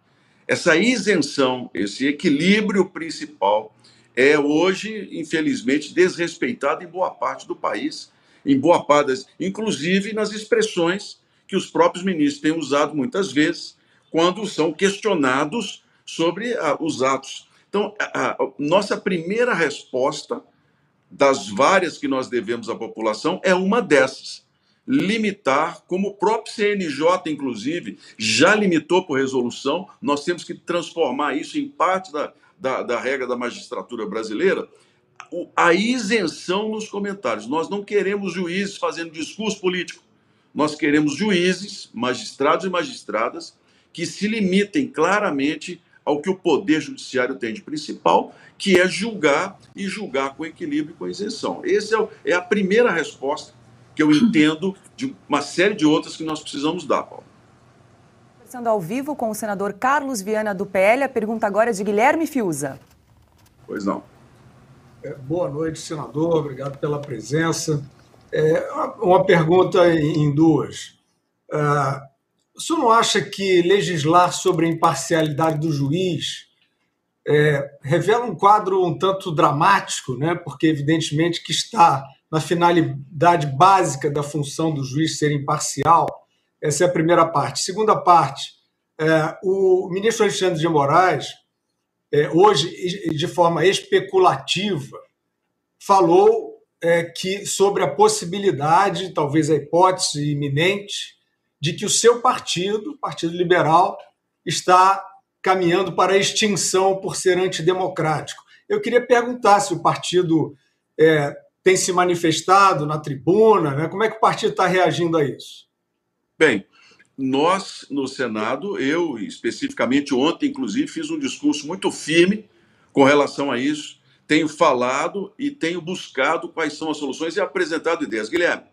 Essa isenção, esse equilíbrio principal é hoje, infelizmente, desrespeitado em boa parte do país, em boa parte, inclusive nas expressões que os próprios ministros têm usado muitas vezes quando são questionados sobre ah, os atos. Então, a, a nossa primeira resposta das várias que nós devemos à população é uma dessas. Limitar, como o próprio CNJ, inclusive, já limitou por resolução, nós temos que transformar isso em parte da, da, da regra da magistratura brasileira, a isenção nos comentários. Nós não queremos juízes fazendo discurso político. Nós queremos juízes, magistrados e magistradas que se limitem claramente ao que o poder judiciário tem de principal, que é julgar e julgar com equilíbrio e com isenção. Essa é, é a primeira resposta que eu entendo de uma série de outras que nós precisamos dar, Paulo. Conversando ao vivo com o senador Carlos Viana do PL, a pergunta agora é de Guilherme Fiuza. Pois não. É, boa noite, senador. Obrigado pela presença. É, uma pergunta em duas. É, o senhor não acha que legislar sobre a imparcialidade do juiz é, revela um quadro um tanto dramático, né? porque evidentemente que está na finalidade básica da função do juiz ser imparcial, essa é a primeira parte. Segunda parte, é, o ministro Alexandre de Moraes, é, hoje, de forma especulativa, falou é, que sobre a possibilidade, talvez a hipótese iminente, de que o seu partido, o Partido Liberal, está caminhando para a extinção por ser antidemocrático. Eu queria perguntar se o partido é, tem se manifestado na tribuna, né? como é que o partido está reagindo a isso? Bem, nós no Senado, eu especificamente ontem, inclusive, fiz um discurso muito firme com relação a isso. Tenho falado e tenho buscado quais são as soluções e apresentado ideias. Guilherme,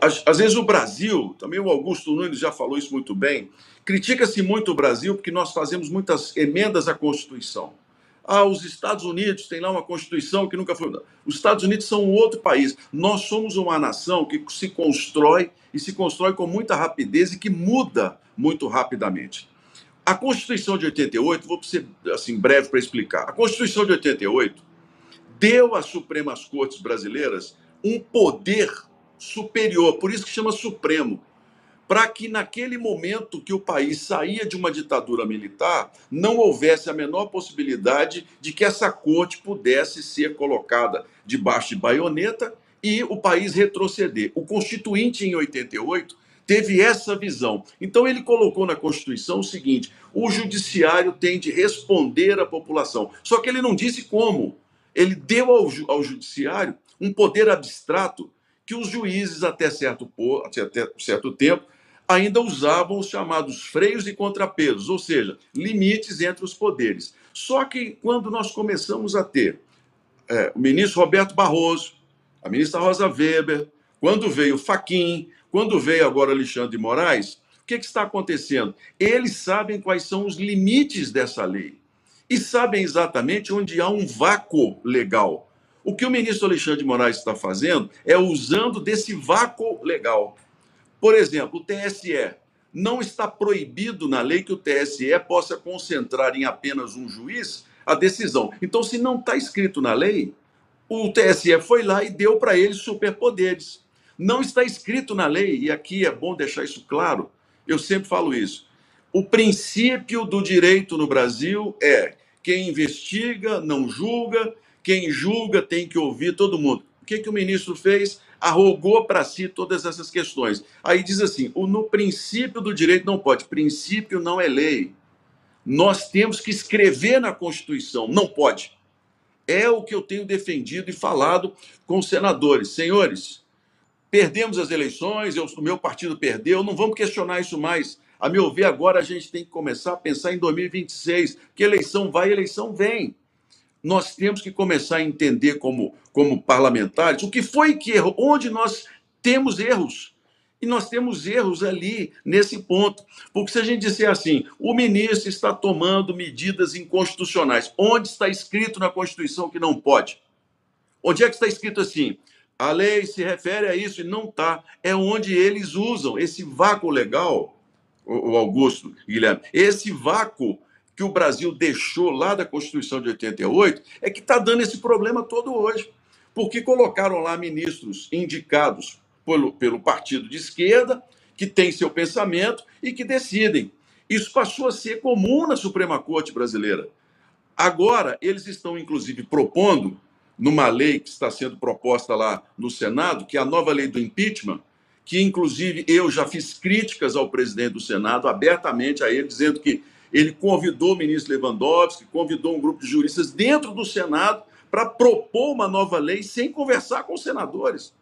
às, vezes o Brasil, também o Augusto Nunes já falou isso muito bem, critica-se muito o Brasil porque nós fazemos muitas emendas à Constituição. Ah, os Estados Unidos têm lá uma Constituição que nunca foi. Os Estados Unidos são um outro país. Nós somos uma nação que se constrói e se constrói com muita rapidez e que muda muito rapidamente. A Constituição de 88, vou ser assim breve para explicar. A Constituição de 88 deu às Supremas Cortes brasileiras um poder superior, por isso que chama Supremo para que naquele momento que o país saía de uma ditadura militar, não houvesse a menor possibilidade de que essa corte pudesse ser colocada debaixo de baioneta e o país retroceder. O Constituinte, em 88, teve essa visão. Então, ele colocou na Constituição o seguinte: o judiciário tem de responder à população. Só que ele não disse como. Ele deu ao, ao judiciário um poder abstrato que os juízes, até certo, até certo tempo, ainda usavam os chamados freios e contrapesos, ou seja, limites entre os poderes. Só que quando nós começamos a ter é, o ministro Roberto Barroso, a ministra Rosa Weber, quando veio Faquim, quando veio agora Alexandre de Moraes, o que, que está acontecendo? Eles sabem quais são os limites dessa lei e sabem exatamente onde há um vácuo legal. O que o ministro Alexandre de Moraes está fazendo é usando desse vácuo legal. Por exemplo, o TSE. Não está proibido na lei que o TSE possa concentrar em apenas um juiz a decisão. Então, se não está escrito na lei, o TSE foi lá e deu para ele superpoderes. Não está escrito na lei, e aqui é bom deixar isso claro, eu sempre falo isso. O princípio do direito no Brasil é quem investiga não julga, quem julga tem que ouvir todo mundo. O que, que o ministro fez? Arrogou para si todas essas questões. Aí diz assim: o, no princípio do direito não pode, princípio não é lei. Nós temos que escrever na Constituição, não pode. É o que eu tenho defendido e falado com os senadores. Senhores, perdemos as eleições, eu, o meu partido perdeu, não vamos questionar isso mais. A meu ver, agora a gente tem que começar a pensar em 2026, que eleição vai, eleição vem nós temos que começar a entender como, como parlamentares o que foi que errou, onde nós temos erros. E nós temos erros ali nesse ponto. Porque se a gente disser assim, o ministro está tomando medidas inconstitucionais, onde está escrito na Constituição que não pode? Onde é que está escrito assim? A lei se refere a isso e não está. É onde eles usam esse vácuo legal, o Augusto Guilherme, esse vácuo que o Brasil deixou lá da Constituição de 88 é que está dando esse problema todo hoje. Porque colocaram lá ministros indicados pelo, pelo partido de esquerda, que tem seu pensamento e que decidem. Isso passou a ser comum na Suprema Corte brasileira. Agora, eles estão, inclusive, propondo, numa lei que está sendo proposta lá no Senado, que é a nova lei do impeachment, que, inclusive, eu já fiz críticas ao presidente do Senado abertamente a ele, dizendo que ele convidou o ministro Lewandowski, convidou um grupo de juristas dentro do Senado para propor uma nova lei sem conversar com os senadores.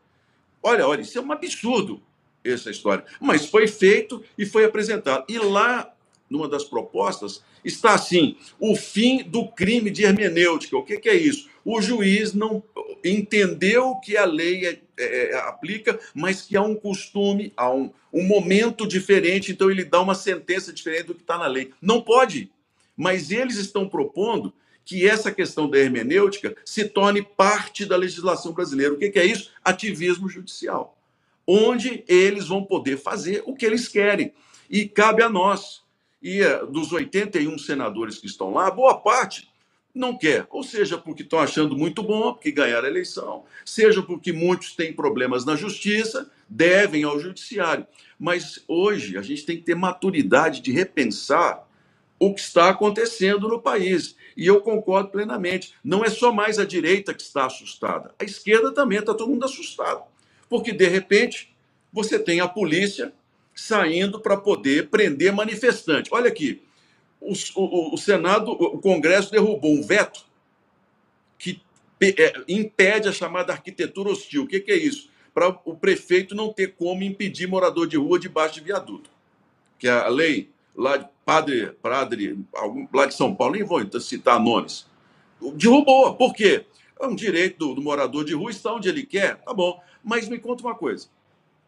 Olha, olha, isso é um absurdo, essa história. Mas foi feito e foi apresentado. E lá, numa das propostas, está assim: o fim do crime de hermenêutica. O que, que é isso? O juiz não entendeu que a lei é, é, é, aplica, mas que há um costume, há um, um momento diferente, então ele dá uma sentença diferente do que está na lei. Não pode. Mas eles estão propondo que essa questão da hermenêutica se torne parte da legislação brasileira. O que, que é isso? Ativismo judicial. Onde eles vão poder fazer o que eles querem. E cabe a nós. E eh, dos 81 senadores que estão lá, boa parte não quer, ou seja, porque estão achando muito bom, porque ganharam a eleição, seja porque muitos têm problemas na justiça, devem ao judiciário. Mas hoje a gente tem que ter maturidade de repensar o que está acontecendo no país. E eu concordo plenamente. Não é só mais a direita que está assustada, a esquerda também está todo mundo assustado. Porque, de repente, você tem a polícia saindo para poder prender manifestante. Olha aqui, o, o, o Senado, o Congresso derrubou um veto que é, impede a chamada arquitetura hostil. O que, que é isso? Para o prefeito não ter como impedir morador de rua debaixo de viaduto. Que é a lei lá de Padre, Padre lá de São Paulo, nem vou citar nomes, derrubou. Por quê? É um direito do, do morador de rua estar onde ele quer, tá bom. Mas me conta uma coisa: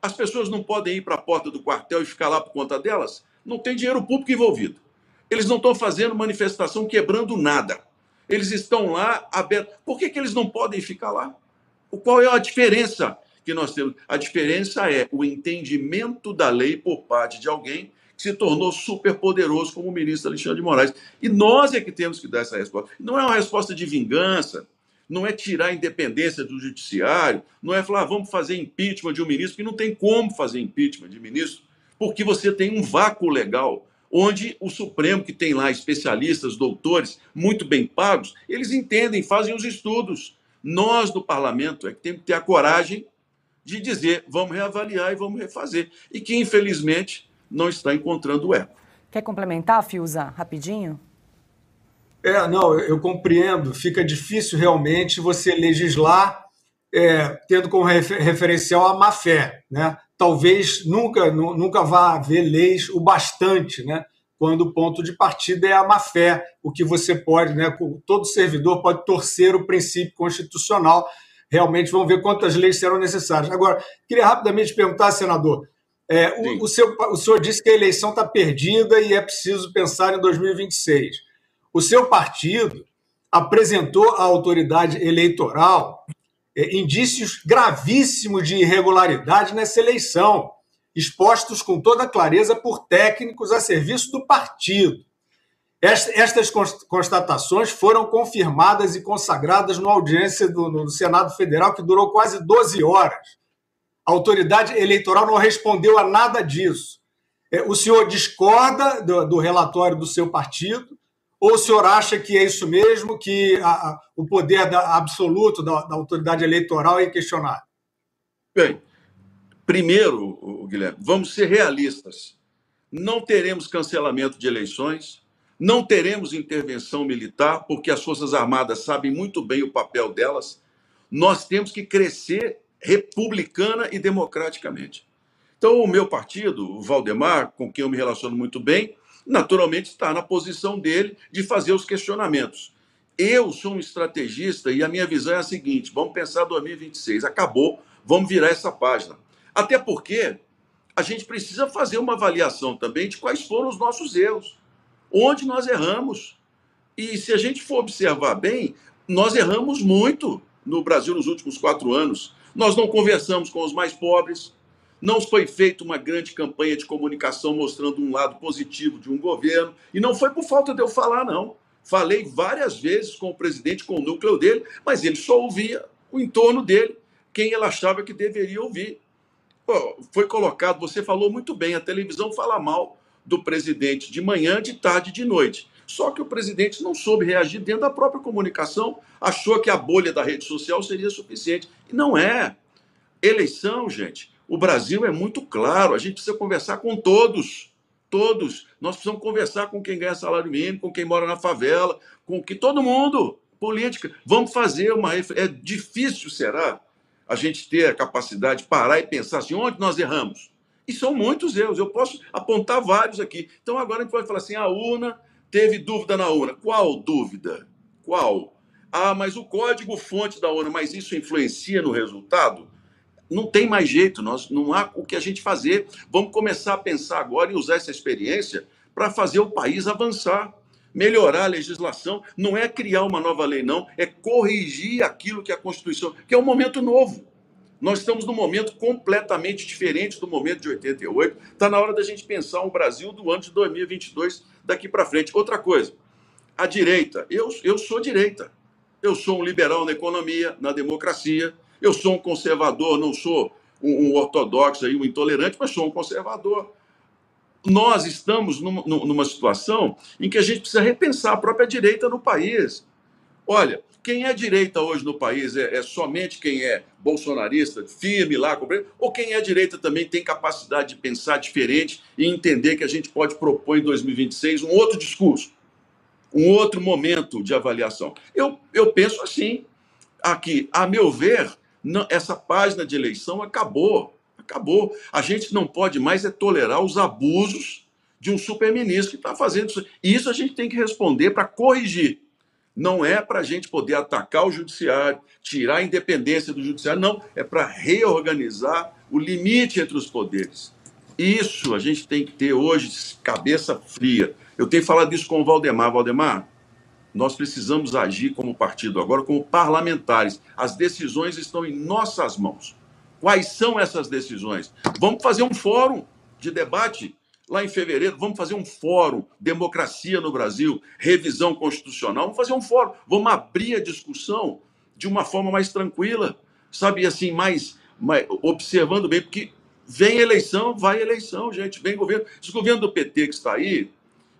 as pessoas não podem ir para a porta do quartel e ficar lá por conta delas? Não tem dinheiro público envolvido. Eles não estão fazendo manifestação quebrando nada. Eles estão lá abertos. Por que, que eles não podem ficar lá? Qual é a diferença que nós temos? A diferença é o entendimento da lei por parte de alguém que se tornou super poderoso como o ministro Alexandre de Moraes. E nós é que temos que dar essa resposta. Não é uma resposta de vingança, não é tirar a independência do judiciário, não é falar, ah, vamos fazer impeachment de um ministro, que não tem como fazer impeachment de ministro, porque você tem um vácuo legal, onde o Supremo, que tem lá especialistas, doutores, muito bem pagos, eles entendem, fazem os estudos. Nós, do parlamento, é que temos que ter a coragem de dizer, vamos reavaliar e vamos refazer. E que, infelizmente, não está encontrando eco. Quer complementar, Fiuza, rapidinho? É, não, eu compreendo. Fica difícil realmente você legislar é, tendo como referencial a má fé, né? Talvez nunca, nunca vá haver leis o bastante, né? Quando o ponto de partida é a má fé, o que você pode, né? Todo servidor pode torcer o princípio constitucional. Realmente vamos ver quantas leis serão necessárias. Agora, queria rapidamente perguntar, senador, é, o, o, seu, o senhor disse que a eleição está perdida e é preciso pensar em 2026. O seu partido apresentou à autoridade eleitoral é, indícios gravíssimos de irregularidade nessa eleição, expostos com toda clareza por técnicos a serviço do partido. Estas constatações foram confirmadas e consagradas numa audiência do, no Senado Federal que durou quase 12 horas. A autoridade eleitoral não respondeu a nada disso. É, o senhor discorda do, do relatório do seu partido? Ou o senhor acha que é isso mesmo, que a, a, o poder da, absoluto da, da, autoridade eleitoral é inquestionável? Bem, primeiro, Guilherme, vamos ser realistas. Não teremos cancelamento de eleições, não teremos intervenção militar, porque as Forças Armadas sabem muito bem o papel delas. Nós temos que crescer republicana e democraticamente. Então, o meu partido, o Valdemar, com quem eu me relaciono muito bem, naturalmente está na posição dele de fazer os questionamentos. Eu sou um estrategista e a minha visão é a seguinte: vamos pensar 2026, acabou, vamos virar essa página. Até porque a gente precisa fazer uma avaliação também de quais foram os nossos erros, onde nós erramos. E se a gente for observar bem, nós erramos muito no Brasil nos últimos quatro anos. Nós não conversamos com os mais pobres, não foi feita uma grande campanha de comunicação mostrando um lado positivo de um governo, e não foi por falta de eu falar, não. Falei várias vezes com o presidente, com o núcleo dele, mas ele só ouvia o entorno dele, quem ele achava que deveria ouvir. Pô, foi colocado, você falou muito bem, a televisão fala mal do presidente de manhã, de tarde e de noite. Só que o presidente não soube reagir dentro da própria comunicação, achou que a bolha da rede social seria suficiente. E não é. Eleição, gente, o Brasil é muito claro, a gente precisa conversar com todos. Todos. Nós precisamos conversar com quem ganha salário mínimo, com quem mora na favela, com que todo mundo. Política. Vamos fazer uma. É difícil, será? A gente ter a capacidade de parar e pensar assim, onde nós erramos? E são muitos erros, eu posso apontar vários aqui. Então agora a gente pode falar assim: a urna teve dúvida na urna. Qual dúvida? Qual? Ah, mas o código-fonte da urna, mas isso influencia no resultado? Não tem mais jeito, nós, não há o que a gente fazer. Vamos começar a pensar agora e usar essa experiência para fazer o país avançar, melhorar a legislação. Não é criar uma nova lei, não, é corrigir aquilo que a Constituição, que é um momento novo. Nós estamos num momento completamente diferente do momento de 88. Está na hora da gente pensar um Brasil do ano de 2022 daqui para frente. Outra coisa, a direita. Eu, eu sou direita. Eu sou um liberal na economia, na democracia. Eu sou um conservador, não sou um, um ortodoxo, aí, um intolerante, mas sou um conservador. Nós estamos numa, numa situação em que a gente precisa repensar a própria direita no país. Olha, quem é direita hoje no país é, é somente quem é bolsonarista, firme lá, ou quem é direita também tem capacidade de pensar diferente e entender que a gente pode propor em 2026 um outro discurso, um outro momento de avaliação. Eu, eu penso assim, aqui, a meu ver, não, essa página de eleição acabou. Acabou. A gente não pode mais é tolerar os abusos de um superministro que está fazendo isso. Isso a gente tem que responder para corrigir não é para a gente poder atacar o judiciário, tirar a independência do judiciário, não, é para reorganizar o limite entre os poderes. Isso a gente tem que ter hoje cabeça fria. Eu tenho falado isso com o Valdemar. Valdemar, nós precisamos agir como partido agora, como parlamentares. As decisões estão em nossas mãos. Quais são essas decisões? Vamos fazer um fórum de debate lá em fevereiro, vamos fazer um fórum, democracia no Brasil, revisão constitucional, vamos fazer um fórum, vamos abrir a discussão de uma forma mais tranquila, sabe, assim, mais, mais observando bem, porque vem eleição, vai eleição, gente, vem governo. Esse governo do PT que está aí,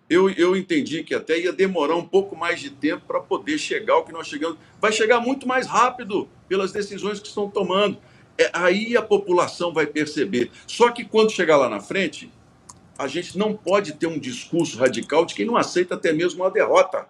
eu, eu entendi que até ia demorar um pouco mais de tempo para poder chegar ao que nós chegamos. Vai chegar muito mais rápido pelas decisões que estão tomando. É, aí a população vai perceber. Só que quando chegar lá na frente, a gente não pode ter um discurso radical de quem não aceita até mesmo uma derrota.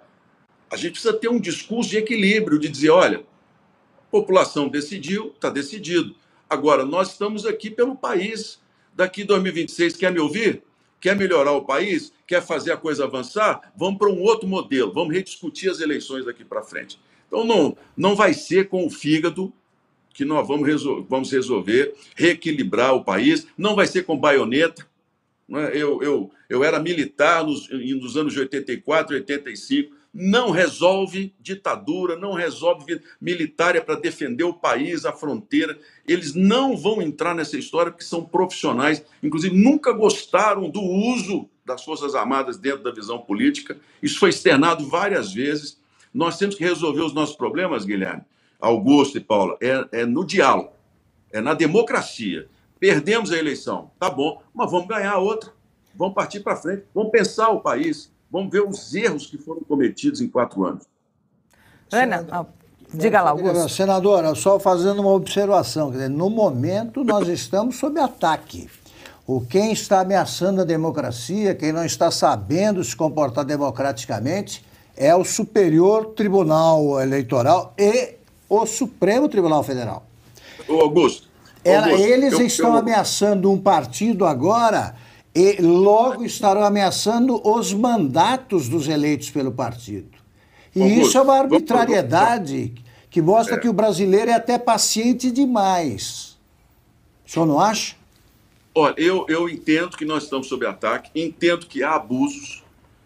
A gente precisa ter um discurso de equilíbrio, de dizer, olha, a população decidiu, está decidido. Agora, nós estamos aqui pelo país. Daqui 2026, quer me ouvir? Quer melhorar o país? Quer fazer a coisa avançar? Vamos para um outro modelo, vamos rediscutir as eleições daqui para frente. Então, não, não vai ser com o fígado que nós vamos, resol vamos resolver, reequilibrar o país, não vai ser com baioneta, né? Eu, eu, eu era militar nos, nos anos de 84 e 85. Não resolve ditadura, não resolve militar é para defender o país, a fronteira. Eles não vão entrar nessa história porque são profissionais, inclusive nunca gostaram do uso das Forças Armadas dentro da visão política. Isso foi externado várias vezes. Nós temos que resolver os nossos problemas, Guilherme, Augusto e Paula, é, é no diálogo, é na democracia. Perdemos a eleição, tá bom, mas vamos ganhar outra. Vamos partir para frente, vamos pensar o país, vamos ver os erros que foram cometidos em quatro anos. Ana, ah, diga lá, Augusto. Senadora, só fazendo uma observação. Dizer, no momento, nós [laughs] estamos sob ataque. O quem está ameaçando a democracia, quem não está sabendo se comportar democraticamente, é o Superior Tribunal Eleitoral e o Supremo Tribunal Federal. O Augusto, ela, eles eu, estão eu... ameaçando um partido agora e logo estarão ameaçando os mandatos dos eleitos pelo partido. E Augusto, isso é uma arbitrariedade que mostra é. que o brasileiro é até paciente demais. O senhor não acha? Olha, eu, eu entendo que nós estamos sob ataque, entendo que há abusos,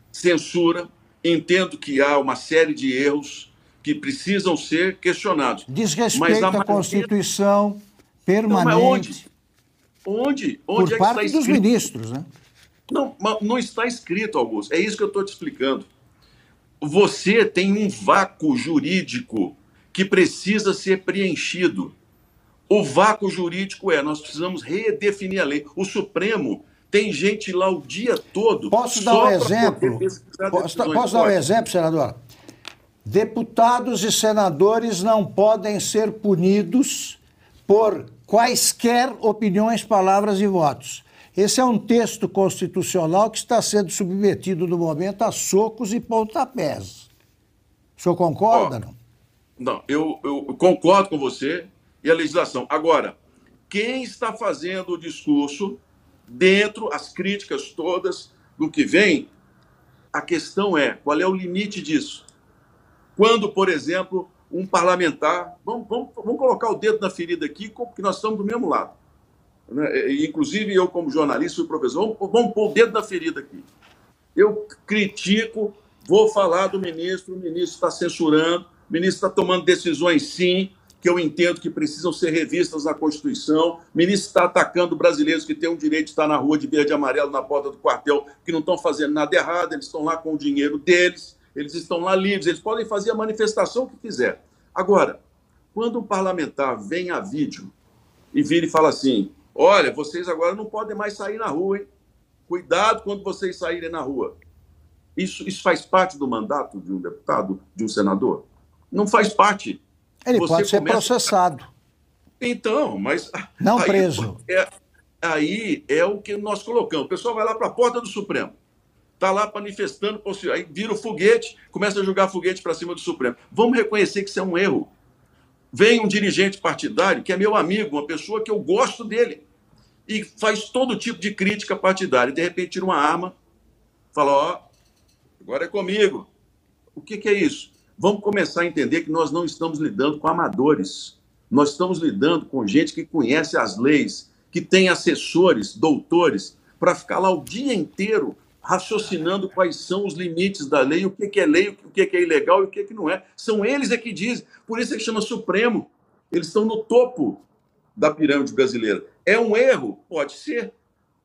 censura, entendo que há uma série de erros que precisam ser questionados. Desrespeito à Constituição permanente. Não, onde? Onde? onde Por é parte dos ministros, né? Não, não está escrito, Augusto. É isso que eu estou te explicando. Você tem um vácuo jurídico que precisa ser preenchido. O vácuo jurídico é, nós precisamos redefinir a lei. O Supremo tem gente lá o dia todo. Posso dar um exemplo? Posso, posso dar um exemplo, senador? Deputados e senadores não podem ser punidos por quaisquer opiniões, palavras e votos. Esse é um texto constitucional que está sendo submetido no momento a socos e pontapés. O senhor concorda, oh, não? Não, eu, eu concordo com você e a legislação. Agora, quem está fazendo o discurso dentro, as críticas todas do que vem, a questão é qual é o limite disso? Quando, por exemplo, um parlamentar. Vamos, vamos, vamos colocar o dedo na ferida aqui, porque nós estamos do mesmo lado. Né? Inclusive, eu, como jornalista, fui professor, vamos, vamos pôr o dedo na ferida aqui. Eu critico, vou falar do ministro, o ministro está censurando, o ministro está tomando decisões, sim, que eu entendo que precisam ser revistas na Constituição. O ministro está atacando brasileiros que têm o direito de estar na rua de verde e amarelo na porta do quartel, que não estão fazendo nada errado, eles estão lá com o dinheiro deles eles estão lá livres, eles podem fazer a manifestação que quiser. Agora, quando um parlamentar vem a vídeo e vira e fala assim: olha, vocês agora não podem mais sair na rua, hein? Cuidado quando vocês saírem na rua. Isso, isso faz parte do mandato de um deputado, de um senador? não faz parte. Ele Você pode ser começa... processado. Então, mas. Não aí, preso. É, aí é o que nós colocamos. O pessoal vai lá para a porta do Supremo. Está lá manifestando, aí vira o foguete, começa a jogar foguete para cima do Supremo. Vamos reconhecer que isso é um erro. Vem um dirigente partidário, que é meu amigo, uma pessoa que eu gosto dele, e faz todo tipo de crítica partidária. De repente tira uma arma, fala: Ó, agora é comigo. O que, que é isso? Vamos começar a entender que nós não estamos lidando com amadores. Nós estamos lidando com gente que conhece as leis, que tem assessores, doutores, para ficar lá o dia inteiro raciocinando quais são os limites da lei, o que é lei, o que é ilegal e o que não é. São eles é que dizem. Por isso é que chama Supremo. Eles estão no topo da pirâmide brasileira. É um erro? Pode ser.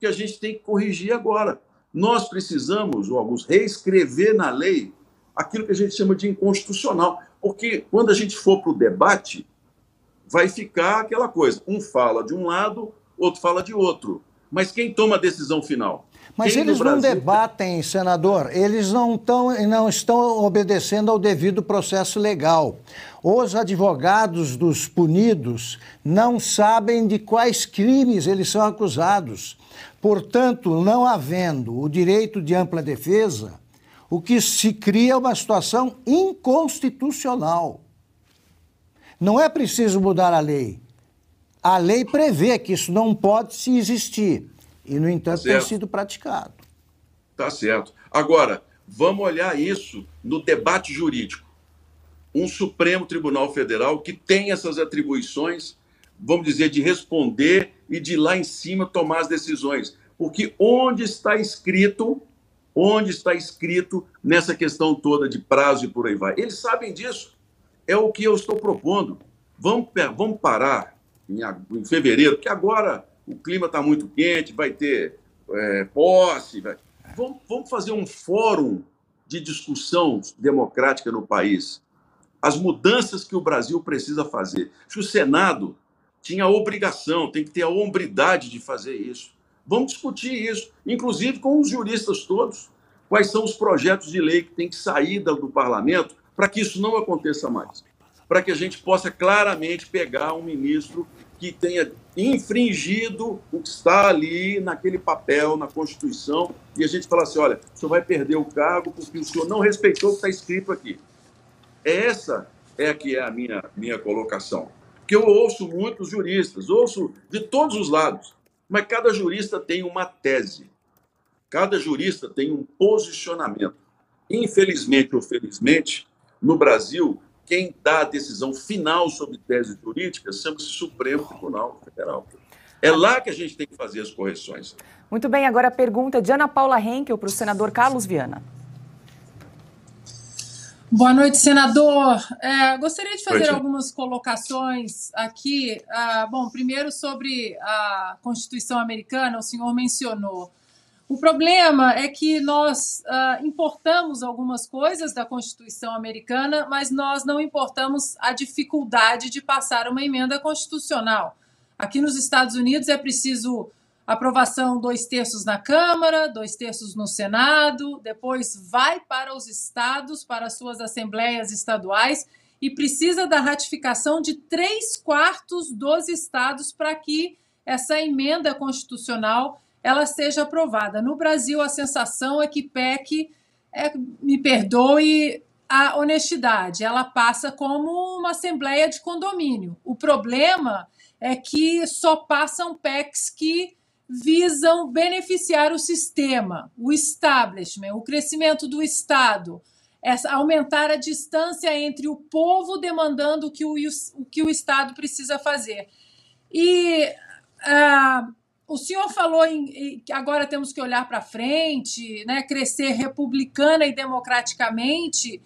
Que a gente tem que corrigir agora. Nós precisamos, alguns, reescrever na lei aquilo que a gente chama de inconstitucional. Porque quando a gente for para o debate, vai ficar aquela coisa: um fala de um lado, outro fala de outro. Mas quem toma a decisão final? Mas quem eles Brasil... não debatem, senador, eles não, tão, não estão obedecendo ao devido processo legal. Os advogados dos punidos não sabem de quais crimes eles são acusados. Portanto, não havendo o direito de ampla defesa, o que se cria é uma situação inconstitucional. Não é preciso mudar a lei. A lei prevê que isso não pode se existir. E, no entanto, tá tem sido praticado. Tá certo. Agora, vamos olhar isso no debate jurídico. Um Supremo Tribunal Federal que tem essas atribuições, vamos dizer, de responder e de lá em cima tomar as decisões. Porque onde está escrito, onde está escrito nessa questão toda de prazo e por aí vai? Eles sabem disso é o que eu estou propondo. Vamos, vamos parar em, em fevereiro, que agora o clima está muito quente, vai ter é, posse. Vai... Vamos, vamos fazer um fórum de discussão democrática no país. As mudanças que o Brasil precisa fazer. Que o Senado tinha a obrigação, tem que ter a hombridade de fazer isso. Vamos discutir isso, inclusive com os juristas todos. Quais são os projetos de lei que têm que sair do parlamento para que isso não aconteça mais. Para que a gente possa claramente pegar um ministro que tenha infringido o que está ali naquele papel, na Constituição, e a gente falar assim: olha, o senhor vai perder o cargo porque o senhor não respeitou o que está escrito aqui. Essa é que é a minha, minha colocação. Que eu ouço muitos juristas, ouço de todos os lados, mas cada jurista tem uma tese, cada jurista tem um posicionamento. Infelizmente ou felizmente, no Brasil, quem dá a decisão final sobre tese jurídica chama-se Supremo Tribunal Federal. É lá que a gente tem que fazer as correções. Muito bem, agora a pergunta de Ana Paula Henkel para o senador Carlos Viana. Boa noite, senador. É, gostaria de fazer algumas colocações aqui. Ah, bom, primeiro sobre a Constituição Americana, o senhor mencionou o problema é que nós uh, importamos algumas coisas da Constituição americana, mas nós não importamos a dificuldade de passar uma emenda constitucional. Aqui nos Estados Unidos é preciso aprovação dois terços na Câmara, dois terços no Senado, depois vai para os estados, para suas assembleias estaduais e precisa da ratificação de três quartos dos estados para que essa emenda constitucional ela seja aprovada. No Brasil, a sensação é que PEC, é, me perdoe a honestidade, ela passa como uma assembleia de condomínio. O problema é que só passam PECs que visam beneficiar o sistema, o establishment, o crescimento do Estado, essa, aumentar a distância entre o povo demandando o que o, o, que o Estado precisa fazer. E uh, o senhor falou em, que agora temos que olhar para frente, né, crescer republicana e democraticamente.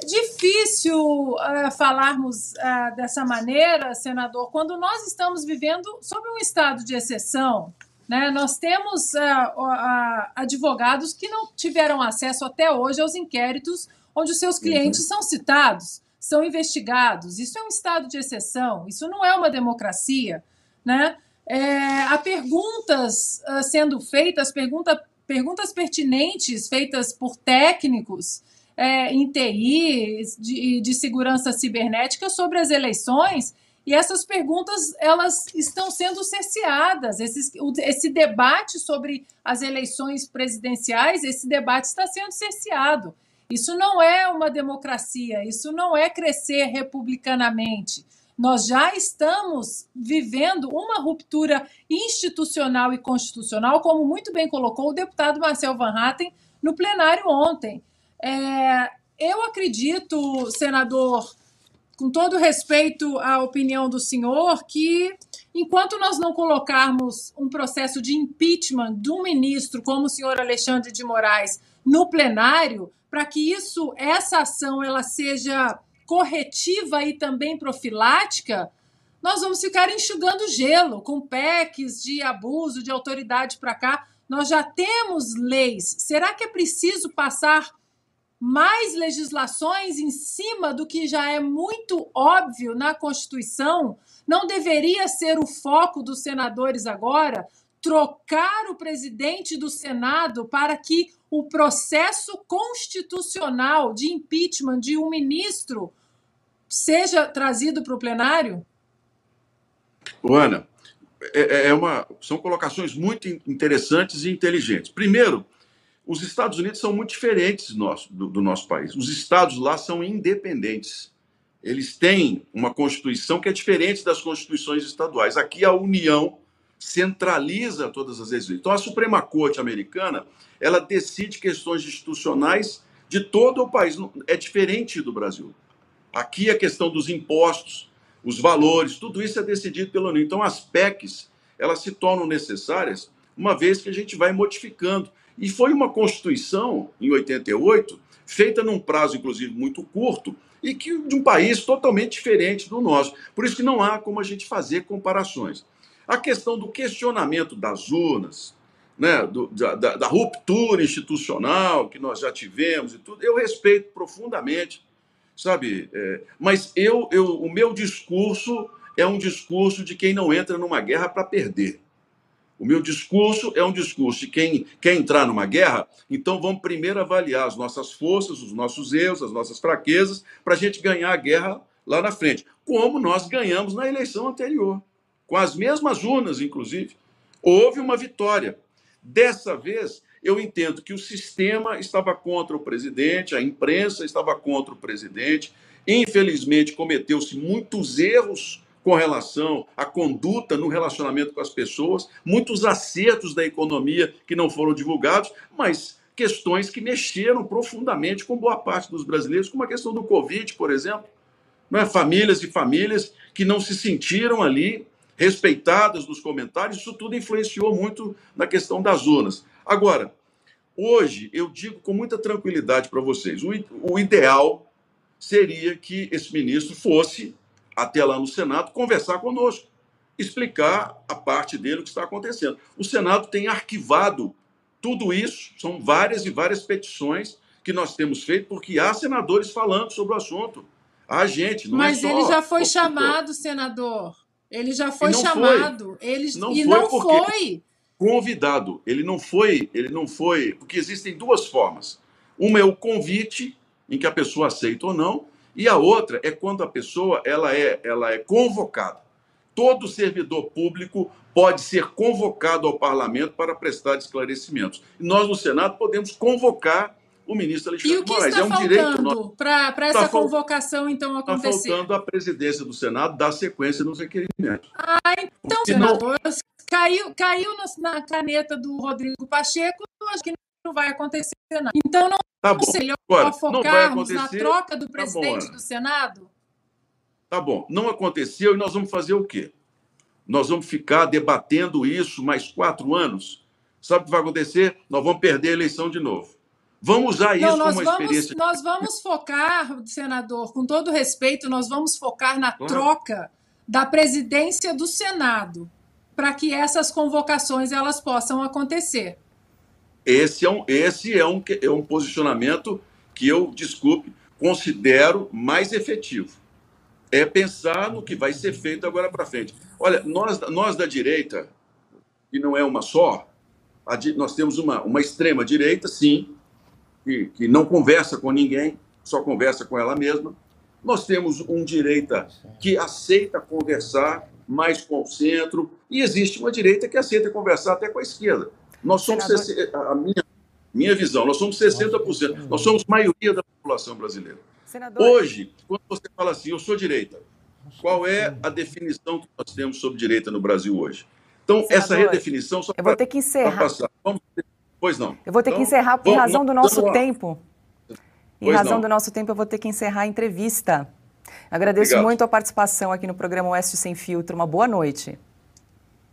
É difícil uh, falarmos uh, dessa maneira, senador, quando nós estamos vivendo sob um estado de exceção. Né? Nós temos uh, advogados que não tiveram acesso até hoje aos inquéritos onde os seus clientes uhum. são citados, são investigados. Isso é um estado de exceção, isso não é uma democracia. Né? É, perguntas uh, sendo feitas, pergunta, perguntas pertinentes feitas por técnicos é, em TI, de, de segurança cibernética sobre as eleições e essas perguntas elas estão sendo cerceadas. Esse, esse debate sobre as eleições presidenciais, esse debate está sendo cerceado. Isso não é uma democracia, isso não é crescer republicanamente. Nós já estamos vivendo uma ruptura institucional e constitucional, como muito bem colocou o deputado Marcel Van Hatten no plenário ontem. É, eu acredito, senador com todo respeito à opinião do senhor, que enquanto nós não colocarmos um processo de impeachment um ministro como o senhor Alexandre de Moraes no plenário, para que isso, essa ação, ela seja corretiva e também profilática, nós vamos ficar enxugando gelo com PECs de abuso de autoridade para cá. Nós já temos leis. Será que é preciso passar mais legislações em cima do que já é muito óbvio na Constituição? Não deveria ser o foco dos senadores agora trocar o presidente do Senado para que o processo constitucional de impeachment de um ministro seja trazido para o plenário? Ana, é, é uma, são colocações muito interessantes e inteligentes. Primeiro, os Estados Unidos são muito diferentes do nosso, do, do nosso país. Os estados lá são independentes. Eles têm uma constituição que é diferente das constituições estaduais. Aqui a União centraliza todas as leis. Então a Suprema Corte americana, ela decide questões institucionais de todo o país. É diferente do Brasil. Aqui a questão dos impostos, os valores, tudo isso é decidido pela União. Então as PECs, elas se tornam necessárias uma vez que a gente vai modificando. E foi uma Constituição, em 88, feita num prazo, inclusive, muito curto, e que de um país totalmente diferente do nosso. Por isso que não há como a gente fazer comparações. A questão do questionamento das urnas, né, do, da, da, ruptura institucional que nós já tivemos e tudo, eu respeito profundamente, sabe? É, mas eu, eu, o meu discurso é um discurso de quem não entra numa guerra para perder. O meu discurso é um discurso de quem quer entrar numa guerra, então vamos primeiro avaliar as nossas forças, os nossos erros, as nossas fraquezas, para a gente ganhar a guerra lá na frente. Como nós ganhamos na eleição anterior, com as mesmas urnas, inclusive. Houve uma vitória. Dessa vez, eu entendo que o sistema estava contra o presidente, a imprensa estava contra o presidente. Infelizmente, cometeu-se muitos erros com relação à conduta no relacionamento com as pessoas, muitos acertos da economia que não foram divulgados, mas questões que mexeram profundamente com boa parte dos brasileiros, como a questão do Covid, por exemplo. Não é? Famílias e famílias que não se sentiram ali respeitadas nos comentários, isso tudo influenciou muito na questão das urnas. Agora, hoje eu digo com muita tranquilidade para vocês: o, o ideal seria que esse ministro fosse até lá no Senado conversar conosco, explicar a parte dele o que está acontecendo. O Senado tem arquivado tudo isso, são várias e várias petições que nós temos feito, porque há senadores falando sobre o assunto. Há gente, não é Mas é ele já foi chamado, senador. Ele já foi chamado. Foi. Ele... Não e foi não foi convidado. Ele não foi, ele não foi, porque existem duas formas. Uma é o convite, em que a pessoa aceita ou não, e a outra é quando a pessoa ela é, ela é convocada. Todo servidor público pode ser convocado ao parlamento para prestar esclarecimentos. E nós, no Senado, podemos convocar o ministro Alexandre e o que Moraes. Está é um direito para essa tá convocação, então, tá acontecer? Está faltando a presidência do Senado dar sequência nos requerimentos. Ah, então, senador, não... caiu, caiu na caneta do Rodrigo Pacheco, acho que não vai acontecer nada. Então, não tá bom. seria Agora, focarmos na troca do presidente tá bom, do Senado? Tá bom, não aconteceu e nós vamos fazer o quê? Nós vamos ficar debatendo isso mais quatro anos? Sabe o que vai acontecer? Nós vamos perder a eleição de novo. Vamos usar isso não, como uma vamos, experiência. Nós vamos focar, senador, com todo respeito, nós vamos focar na troca da presidência do Senado para que essas convocações elas possam acontecer. Esse é um, esse é um, é um posicionamento que eu, desculpe, considero mais efetivo. É pensar no que vai ser feito agora para frente. Olha, nós, nós da direita, e não é uma só, nós temos uma, uma extrema direita, sim, que, que não conversa com ninguém, só conversa com ela mesma. Nós temos um direita que aceita conversar mais com o centro, e existe uma direita que aceita conversar até com a esquerda. Nós somos, a minha, minha visão, nós somos 60%, nós somos maioria da população brasileira. Senador... Hoje, quando você fala assim, eu sou direita, qual é a definição que nós temos sobre direita no Brasil hoje? Então, Senador, essa redefinição... Só eu vou ter que encerrar. Vamos... Pois não. Eu vou ter então, que encerrar por vamos, razão do nosso tempo. Em pois razão não. do nosso tempo, eu vou ter que encerrar a entrevista. Agradeço Obrigado. muito a participação aqui no programa Oeste Sem Filtro. Uma boa noite.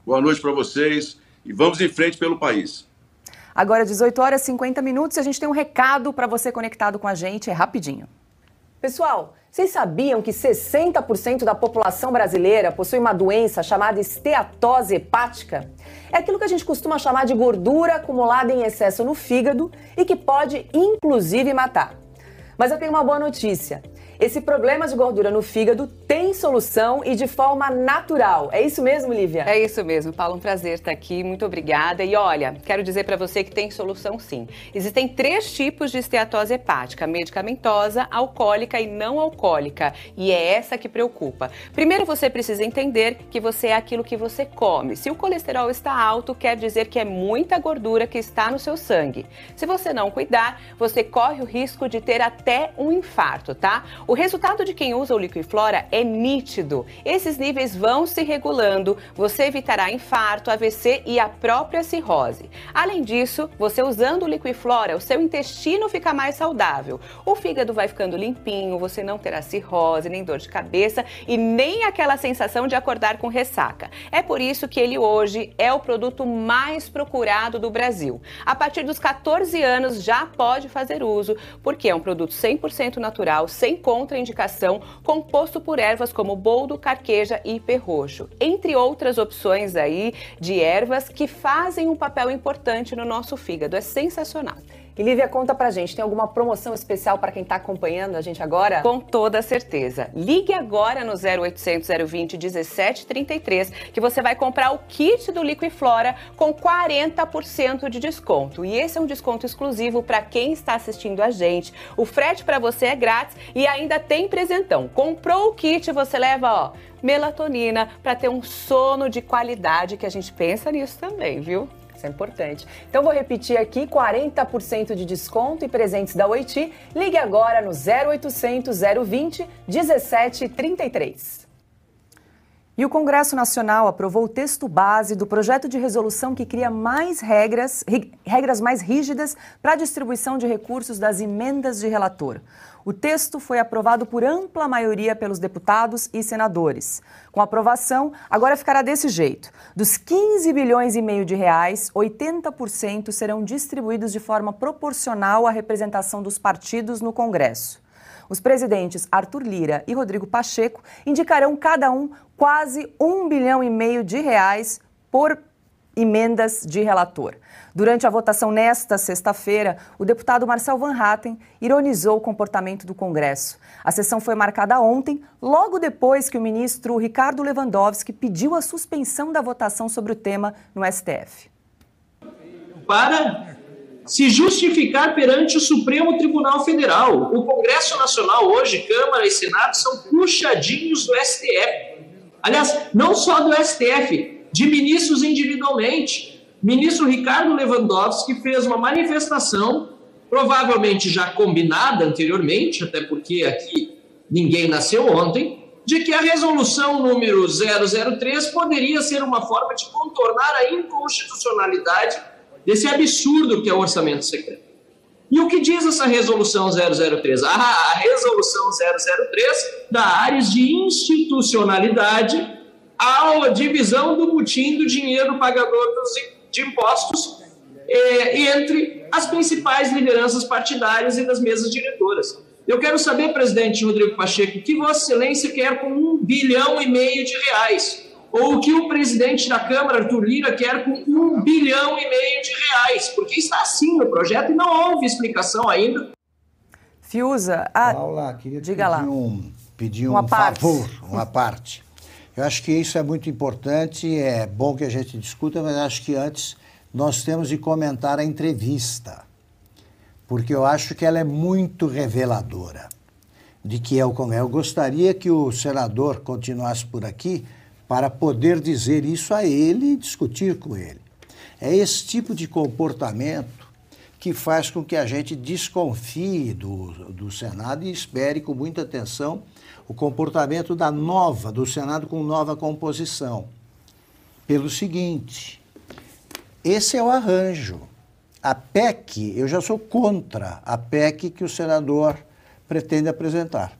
Boa noite para vocês e vamos em frente pelo país. Agora, 18 horas e 50 minutos, a gente tem um recado para você conectado com a gente, é rapidinho. Pessoal, vocês sabiam que 60% da população brasileira possui uma doença chamada esteatose hepática? É aquilo que a gente costuma chamar de gordura acumulada em excesso no fígado e que pode, inclusive, matar. Mas eu tenho uma boa notícia. Esse problema de gordura no fígado tem solução e de forma natural. É isso mesmo, Lívia? É isso mesmo, Paulo. Um prazer estar aqui. Muito obrigada. E olha, quero dizer para você que tem solução sim. Existem três tipos de esteatose hepática: medicamentosa, alcoólica e não alcoólica. E é essa que preocupa. Primeiro, você precisa entender que você é aquilo que você come. Se o colesterol está alto, quer dizer que é muita gordura que está no seu sangue. Se você não cuidar, você corre o risco de ter até um infarto, tá? O resultado de quem usa o Liquiflora é nítido. Esses níveis vão se regulando, você evitará infarto, AVC e a própria cirrose. Além disso, você usando o Liquiflora, o seu intestino fica mais saudável. O fígado vai ficando limpinho, você não terá cirrose, nem dor de cabeça e nem aquela sensação de acordar com ressaca. É por isso que ele hoje é o produto mais procurado do Brasil. A partir dos 14 anos já pode fazer uso, porque é um produto 100% natural, sem contraindicação, composto por ervas como boldo, carqueja e perroxo, entre outras opções aí de ervas que fazem um papel importante no nosso fígado. É sensacional. E Lívia, conta pra gente, tem alguma promoção especial para quem está acompanhando a gente agora? Com toda certeza. Ligue agora no 0800 020 1733 que você vai comprar o kit do Liquiflora com 40% de desconto. E esse é um desconto exclusivo para quem está assistindo a gente. O frete para você é grátis e ainda tem presentão. Comprou o kit, você leva, ó, melatonina para ter um sono de qualidade que a gente pensa nisso também, viu? É importante. Então vou repetir aqui: 40% de desconto e presentes da Oiti. Ligue agora no 0800 020 1733. E o Congresso Nacional aprovou o texto base do projeto de resolução que cria mais regras, regras mais rígidas para a distribuição de recursos das emendas de relator. O texto foi aprovado por ampla maioria pelos deputados e senadores. Com aprovação, agora ficará desse jeito. Dos 15 bilhões e meio de reais, 80% serão distribuídos de forma proporcional à representação dos partidos no Congresso. Os presidentes Arthur Lira e Rodrigo Pacheco indicarão cada um quase um bilhão e meio de reais por emendas de relator. Durante a votação nesta sexta-feira, o deputado Marcel Van Hatten ironizou o comportamento do Congresso. A sessão foi marcada ontem, logo depois que o ministro Ricardo Lewandowski pediu a suspensão da votação sobre o tema no STF. Para se justificar perante o Supremo Tribunal Federal. O Congresso Nacional hoje, Câmara e Senado, são puxadinhos do STF. Aliás, não só do STF, de ministros individualmente ministro Ricardo Lewandowski fez uma manifestação, provavelmente já combinada anteriormente, até porque aqui ninguém nasceu ontem, de que a resolução número 003 poderia ser uma forma de contornar a inconstitucionalidade desse absurdo que é o orçamento secreto. E o que diz essa resolução 003? Ah, a resolução 003 dá áreas de institucionalidade à divisão do butim do dinheiro pagador de impostos é, entre as principais lideranças partidárias e das mesas diretoras. Eu quero saber, presidente Rodrigo Pacheco, o que Vossa Excelência quer com um bilhão e meio de reais? Ou o que o presidente da Câmara, Arthur Lira, quer com um bilhão e meio de reais? Porque está assim no projeto e não houve explicação ainda. Fiuza, a... Paula, queria diga pedir lá. Um, pedir uma um parte. favor, uma parte. Eu acho que isso é muito importante, é bom que a gente discuta, mas acho que antes nós temos de comentar a entrevista. porque eu acho que ela é muito reveladora de que é o Congresso. Eu gostaria que o senador continuasse por aqui para poder dizer isso a ele e discutir com ele. É esse tipo de comportamento que faz com que a gente desconfie do, do Senado e espere com muita atenção o comportamento da nova, do Senado com nova composição. Pelo seguinte, esse é o arranjo. A PEC, eu já sou contra a PEC que o senador pretende apresentar.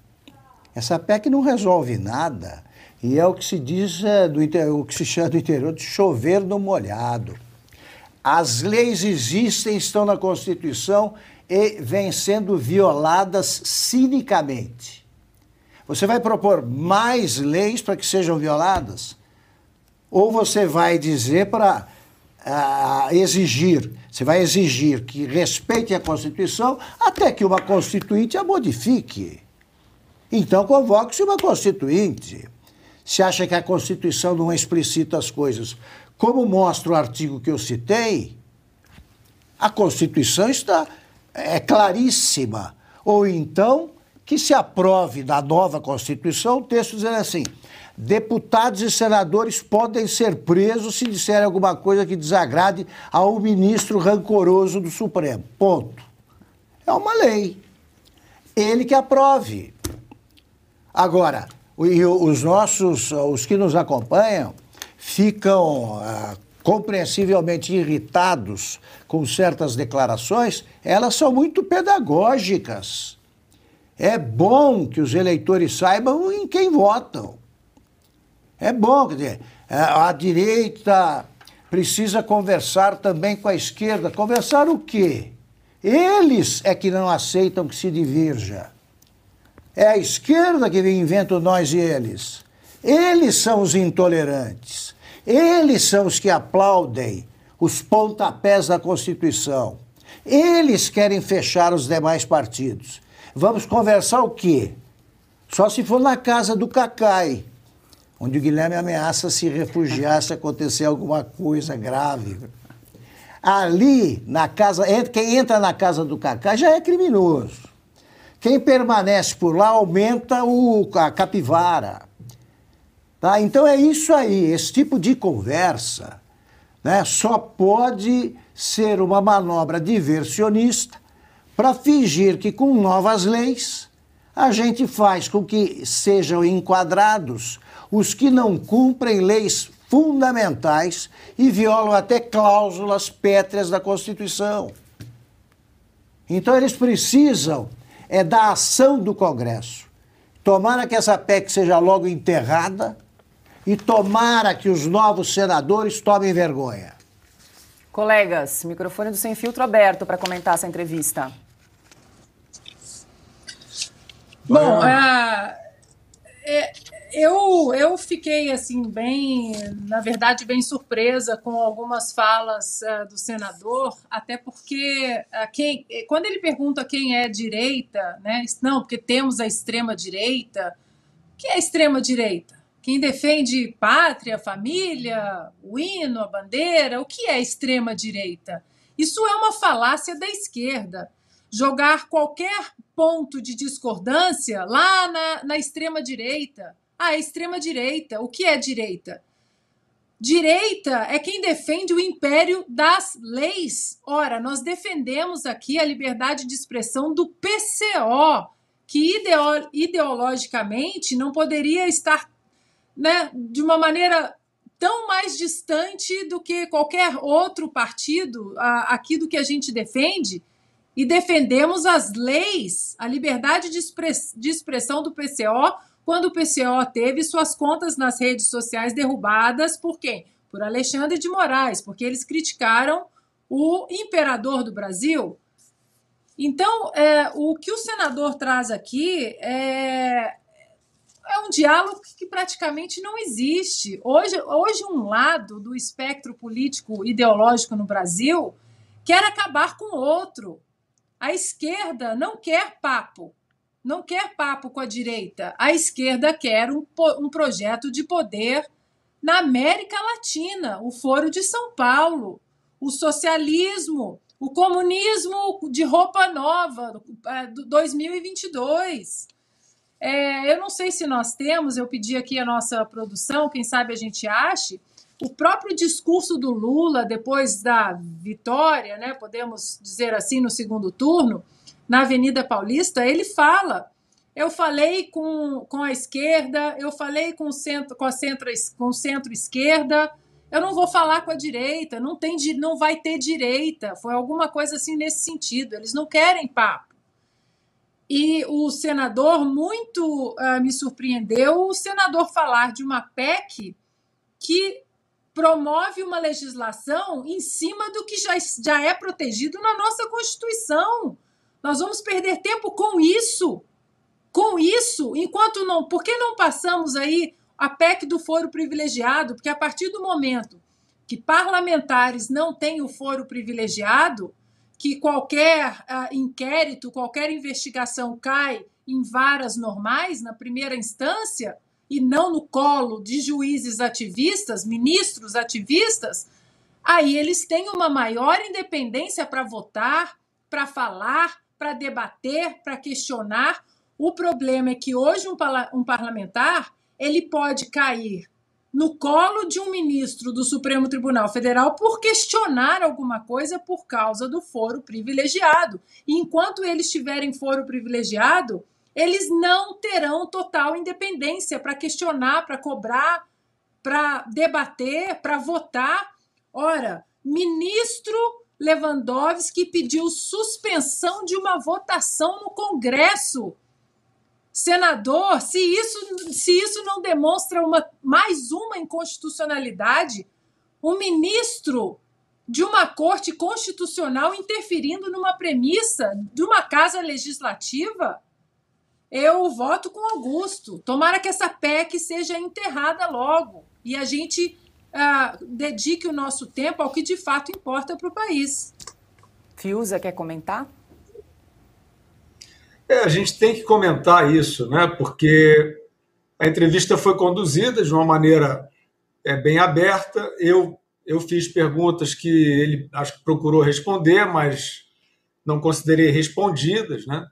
Essa PEC não resolve nada e é o que se diz é, do o que se chama do interior de chover no molhado. As leis existem, estão na Constituição e vêm sendo violadas cinicamente. Você vai propor mais leis para que sejam violadas? Ou você vai dizer para uh, exigir, você vai exigir que respeite a Constituição até que uma Constituinte a modifique. Então convoque-se uma Constituinte. Se acha que a Constituição não explicita as coisas, como mostra o artigo que eu citei, a Constituição está é claríssima. Ou então que se aprove da nova Constituição o texto dizendo assim: deputados e senadores podem ser presos se disserem alguma coisa que desagrade ao ministro rancoroso do Supremo. Ponto. É uma lei. Ele que aprove. Agora, os nossos, os que nos acompanham, ficam ah, compreensivelmente irritados com certas declarações, elas são muito pedagógicas. É bom que os eleitores saibam em quem votam. É bom, quer dizer, a direita precisa conversar também com a esquerda. Conversar o quê? Eles é que não aceitam que se divirja. É a esquerda que inventa nós e eles. Eles são os intolerantes. Eles são os que aplaudem os pontapés da Constituição. Eles querem fechar os demais partidos. Vamos conversar o quê? Só se for na casa do Cacai, onde o Guilherme ameaça se refugiar se acontecer alguma coisa grave. Ali, na casa, quem entra na casa do Cacai já é criminoso. Quem permanece por lá aumenta o, a capivara. Tá? Então é isso aí, esse tipo de conversa né, só pode ser uma manobra diversionista para fingir que com novas leis a gente faz com que sejam enquadrados os que não cumprem leis fundamentais e violam até cláusulas pétreas da Constituição. Então eles precisam é da ação do Congresso. Tomara que essa PEC seja logo enterrada e tomara que os novos senadores tomem vergonha. Colegas, microfone do Sem Filtro aberto para comentar essa entrevista. Bom, uh, é, eu, eu fiquei assim bem, na verdade, bem surpresa com algumas falas uh, do senador, até porque uh, quem, quando ele pergunta quem é direita, né? Não, porque temos a extrema direita. O que é extrema direita? Quem defende pátria, família, o hino, a bandeira, o que é extrema-direita? Isso é uma falácia da esquerda. Jogar qualquer ponto de discordância lá na, na extrema-direita. Ah, é extrema-direita. O que é direita? Direita é quem defende o império das leis. Ora, nós defendemos aqui a liberdade de expressão do PCO, que ideologicamente não poderia estar né, de uma maneira tão mais distante do que qualquer outro partido aqui do que a gente defende e defendemos as leis, a liberdade de, express, de expressão do PCO quando o PCO teve suas contas nas redes sociais derrubadas por quem? Por Alexandre de Moraes, porque eles criticaram o imperador do Brasil. Então, é, o que o senador traz aqui é, é um diálogo que praticamente não existe. Hoje, hoje, um lado do espectro político ideológico no Brasil quer acabar com o outro. A esquerda não quer papo, não quer papo com a direita. A esquerda quer um, um projeto de poder na América Latina, o Foro de São Paulo, o socialismo, O comunismo de roupa nova, 2022. É, eu não sei se nós temos, eu pedi aqui a nossa produção, quem sabe a gente ache, o próprio discurso do Lula depois da vitória, né, podemos dizer assim, no segundo turno, na Avenida Paulista, ele fala: eu falei com, com a esquerda, eu falei com, o centro, com a centro, com centro-esquerda, eu não vou falar com a direita, não, tem, não vai ter direita. Foi alguma coisa assim nesse sentido. Eles não querem papo. E o senador muito uh, me surpreendeu o senador falar de uma PEC que promove uma legislação em cima do que já, já é protegido na nossa Constituição. Nós vamos perder tempo com isso. Com isso, enquanto não. Por que não passamos aí a PEC do foro privilegiado? Porque a partir do momento que parlamentares não têm o foro privilegiado, que qualquer uh, inquérito, qualquer investigação cai em varas normais, na primeira instância, e não no colo de juízes ativistas, ministros ativistas, aí eles têm uma maior independência para votar, para falar, para debater, para questionar. O problema é que hoje um, um parlamentar ele pode cair no colo de um ministro do Supremo Tribunal Federal por questionar alguma coisa por causa do foro privilegiado. E enquanto eles tiverem foro privilegiado, eles não terão total independência para questionar, para cobrar, para debater, para votar. Ora, ministro Lewandowski pediu suspensão de uma votação no Congresso. Senador, se isso, se isso não demonstra uma, mais uma inconstitucionalidade, um ministro de uma corte constitucional interferindo numa premissa de uma casa legislativa, eu voto com Augusto. Tomara que essa PEC seja enterrada logo e a gente uh, dedique o nosso tempo ao que de fato importa para o país. Fiuza quer comentar? É, a gente tem que comentar isso, né? Porque a entrevista foi conduzida de uma maneira é, bem aberta. Eu, eu fiz perguntas que ele acho que procurou responder, mas não considerei respondidas, né?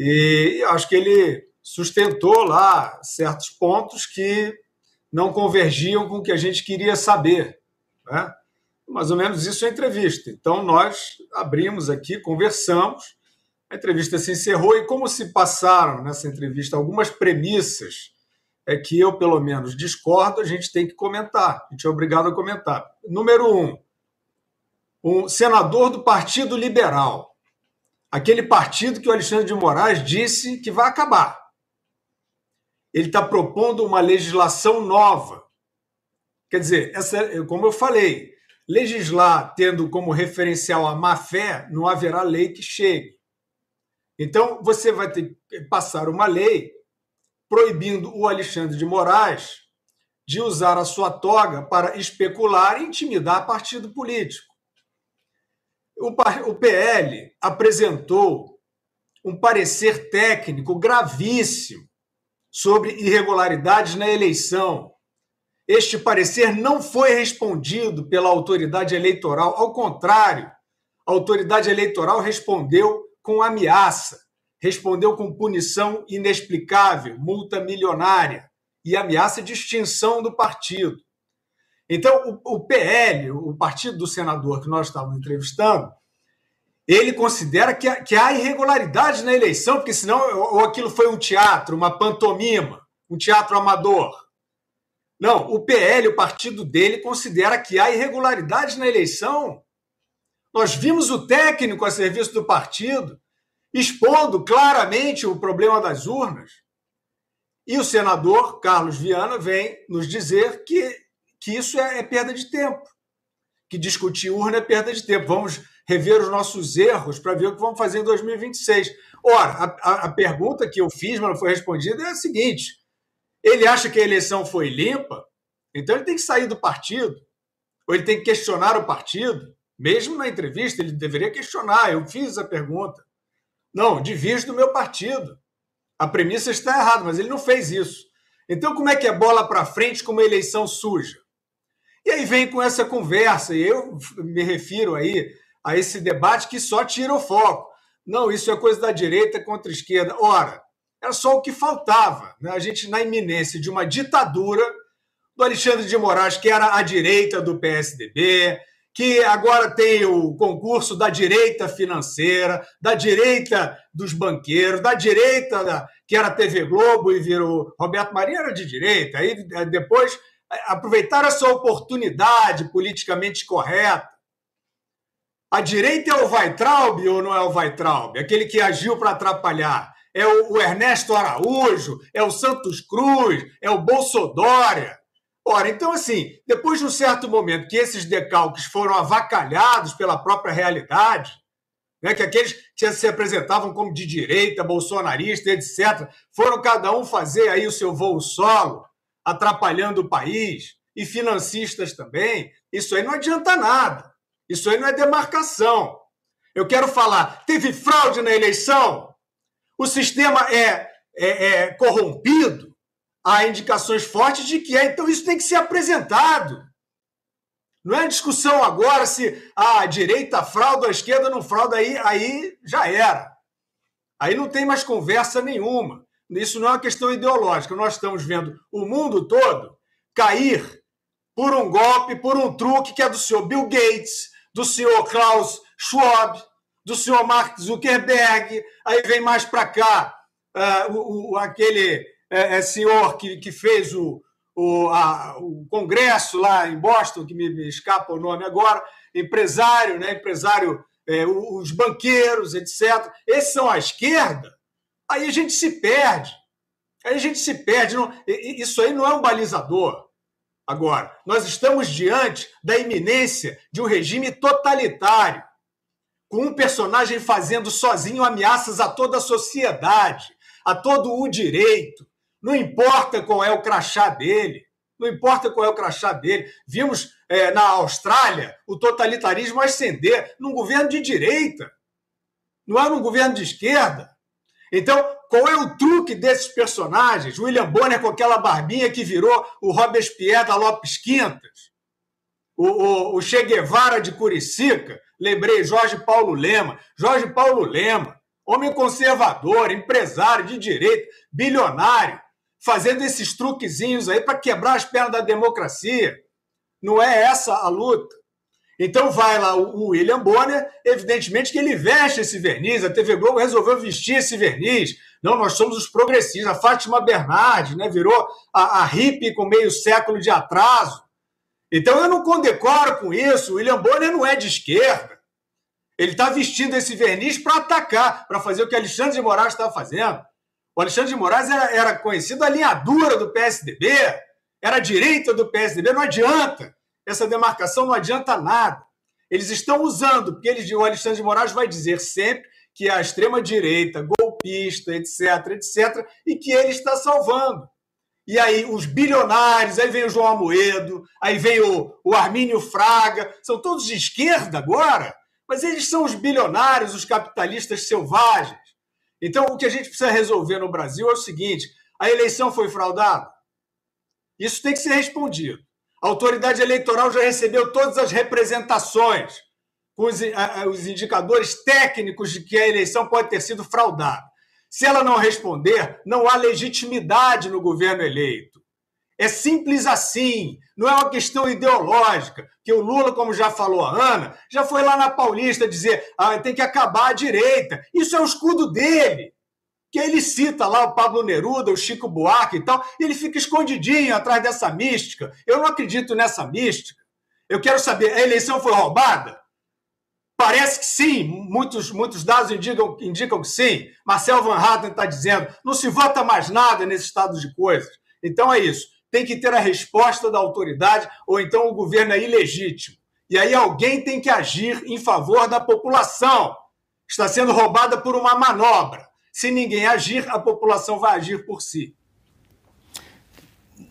E acho que ele sustentou lá certos pontos que não convergiam com o que a gente queria saber. Né? Mais ou menos isso é entrevista. Então, nós abrimos aqui, conversamos, a entrevista se encerrou e, como se passaram nessa entrevista algumas premissas é que eu, pelo menos, discordo, a gente tem que comentar, a gente é obrigado a comentar. Número um, um senador do Partido Liberal, aquele partido que o Alexandre de Moraes disse que vai acabar ele está propondo uma legislação nova. Quer dizer, essa, como eu falei, legislar tendo como referencial a má-fé, não haverá lei que chegue. Então, você vai ter que passar uma lei proibindo o Alexandre de Moraes de usar a sua toga para especular e intimidar partido político. O PL apresentou um parecer técnico gravíssimo sobre irregularidades na eleição. Este parecer não foi respondido pela autoridade eleitoral, ao contrário, a autoridade eleitoral respondeu com ameaça, respondeu com punição inexplicável, multa milionária e ameaça de extinção do partido. Então, o, PL, o partido do senador que nós estávamos entrevistando, ele considera que, que há irregularidade na eleição, porque senão ou aquilo foi um teatro, uma pantomima, um teatro amador. Não, o PL, o partido dele, considera que há irregularidade na eleição. Nós vimos o técnico a serviço do partido expondo claramente o problema das urnas. E o senador Carlos Viana vem nos dizer que, que isso é, é perda de tempo, que discutir urna é perda de tempo. Vamos rever os nossos erros para ver o que vamos fazer em 2026. Ora, a, a, a pergunta que eu fiz, mas não foi respondida, é a seguinte: ele acha que a eleição foi limpa, então ele tem que sair do partido, ou ele tem que questionar o partido. Mesmo na entrevista, ele deveria questionar. Eu fiz a pergunta. Não, diviso do meu partido. A premissa está errada, mas ele não fez isso. Então, como é que é bola para frente com uma eleição suja? E aí vem com essa conversa, e eu me refiro aí a esse debate que só tira o foco. Não, isso é coisa da direita contra a esquerda. Ora, era só o que faltava. Né? A gente, na iminência de uma ditadura do Alexandre de Moraes, que era a direita do PSDB, que agora tem o concurso da direita financeira, da direita dos banqueiros, da direita da, que era TV Globo e virou. Roberto Marinho era de direita. Aí eh, depois aproveitaram essa oportunidade politicamente correta. A direita é o Weitraub ou não é o Weitraub? Aquele que agiu para atrapalhar. É o Ernesto Araújo, é o Santos Cruz, é o Bolsodória. Ora, então, assim, depois de um certo momento que esses decalques foram avacalhados pela própria realidade, né, que aqueles que se apresentavam como de direita, bolsonarista, etc., foram cada um fazer aí o seu voo solo, atrapalhando o país, e financistas também, isso aí não adianta nada. Isso aí não é demarcação. Eu quero falar, teve fraude na eleição? O sistema é, é, é corrompido? há indicações fortes de que é. Então, isso tem que ser apresentado. Não é discussão agora se a direita frauda, a esquerda não frauda, aí, aí já era. Aí não tem mais conversa nenhuma. Isso não é uma questão ideológica. Nós estamos vendo o mundo todo cair por um golpe, por um truque que é do senhor Bill Gates, do senhor Klaus Schwab, do senhor Mark Zuckerberg. Aí vem mais para cá uh, o, o, aquele é, senhor que, que fez o, o, a, o congresso lá em Boston, que me, me, escapa o nome agora, empresário, né, empresário, os banqueiros, etc. Esses são a esquerda. Aí a gente se perde. Aí a gente se perde. Não, isso aí não é um balizador. Agora, nós estamos diante da iminência de um regime totalitário, com um personagem fazendo sozinho ameaças a toda a sociedade, a todo o direito, não importa qual é o crachá dele. Não importa qual é o crachá dele. Vimos é, na Austrália o totalitarismo ascender num governo de direita. Não era um governo de esquerda. Então, qual é o truque desses personagens? William Bonner com aquela barbinha que virou o Robespierre da Lopes Quintas. O, o, o Che Guevara de Curicica. Lembrei, Jorge Paulo Lema. Jorge Paulo Lema, homem conservador, empresário de direito, bilionário fazendo esses truquezinhos aí para quebrar as pernas da democracia. Não é essa a luta. Então vai lá o William Bonner, evidentemente que ele veste esse verniz, a TV Globo resolveu vestir esse verniz. Não, nós somos os progressistas. A Fátima Bernardes né, virou a, a hippie com meio século de atraso. Então eu não condecoro com isso. O William Bonner não é de esquerda. Ele está vestindo esse verniz para atacar, para fazer o que Alexandre de Moraes está fazendo. O Alexandre de Moraes era, era conhecido a linha dura do PSDB, era a direita do PSDB, não adianta. Essa demarcação não adianta nada. Eles estão usando, porque eles, o Alexandre de Moraes vai dizer sempre que a extrema-direita, golpista, etc., etc., e que ele está salvando. E aí, os bilionários, aí vem o João Amoedo, aí vem o, o Armínio Fraga, são todos de esquerda agora, mas eles são os bilionários, os capitalistas selvagens. Então, o que a gente precisa resolver no Brasil é o seguinte: a eleição foi fraudada? Isso tem que ser respondido. A autoridade eleitoral já recebeu todas as representações com os, os indicadores técnicos de que a eleição pode ter sido fraudada. Se ela não responder, não há legitimidade no governo eleito. É simples assim, não é uma questão ideológica. Que o Lula, como já falou a Ana, já foi lá na Paulista dizer ah, tem que acabar a direita. Isso é o escudo dele. Que ele cita lá o Pablo Neruda, o Chico Buarque e tal, e ele fica escondidinho atrás dessa mística. Eu não acredito nessa mística. Eu quero saber, a eleição foi roubada? Parece que sim, muitos, muitos dados indicam, indicam que sim. Marcel Van Hatten está dizendo, não se vota mais nada nesse estado de coisas. Então é isso tem que ter a resposta da autoridade, ou então o governo é ilegítimo. E aí alguém tem que agir em favor da população. Está sendo roubada por uma manobra. Se ninguém agir, a população vai agir por si.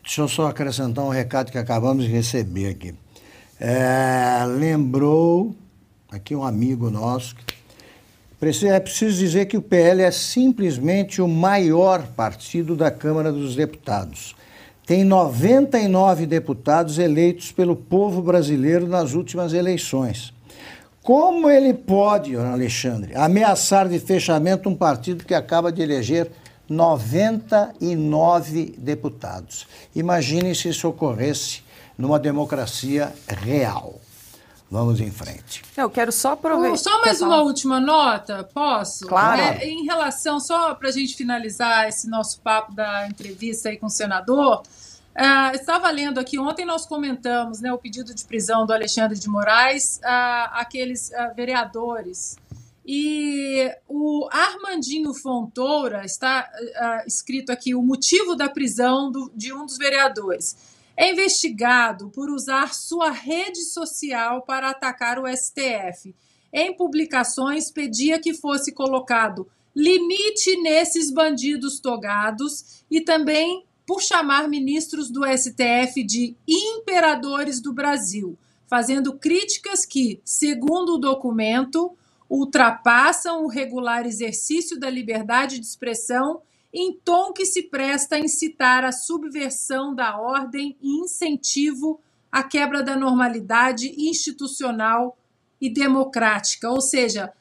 Deixa eu só acrescentar um recado que acabamos de receber aqui. É, lembrou aqui um amigo nosso. É preciso dizer que o PL é simplesmente o maior partido da Câmara dos Deputados tem 99 deputados eleitos pelo povo brasileiro nas últimas eleições. Como ele pode, Alexandre, ameaçar de fechamento um partido que acaba de eleger 99 deputados? Imagine se isso ocorresse numa democracia real. Vamos em frente. Eu quero só aproveitar. Só mais uma última nota, posso? Claro. É, em relação, só para a gente finalizar esse nosso papo da entrevista aí com o senador, Uh, estava lendo aqui, ontem nós comentamos né, o pedido de prisão do Alexandre de Moraes, aqueles vereadores. E o Armandinho Fontoura está escrito aqui o motivo da prisão do, de um dos vereadores. É investigado por usar sua rede social para atacar o STF. Em publicações, pedia que fosse colocado limite nesses bandidos togados e também por chamar ministros do STF de imperadores do Brasil, fazendo críticas que, segundo o documento, ultrapassam o regular exercício da liberdade de expressão em tom que se presta a incitar a subversão da ordem e incentivo à quebra da normalidade institucional e democrática. Ou seja,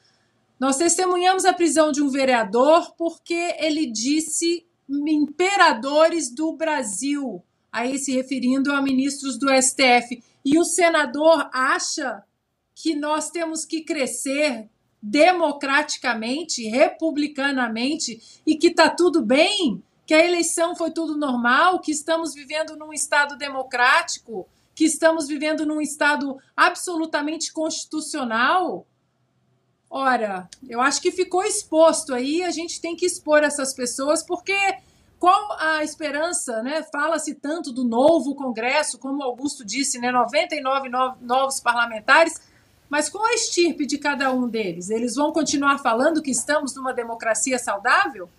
nós testemunhamos a prisão de um vereador porque ele disse imperadores do Brasil, aí se referindo a ministros do STF. E o senador acha que nós temos que crescer democraticamente, republicanamente e que está tudo bem, que a eleição foi tudo normal, que estamos vivendo num Estado democrático, que estamos vivendo num Estado absolutamente constitucional. Ora, eu acho que ficou exposto aí, a gente tem que expor essas pessoas, porque qual a esperança, né? Fala-se tanto do novo Congresso, como Augusto disse, né? 99 novos parlamentares, mas qual a estirpe de cada um deles? Eles vão continuar falando que estamos numa democracia saudável?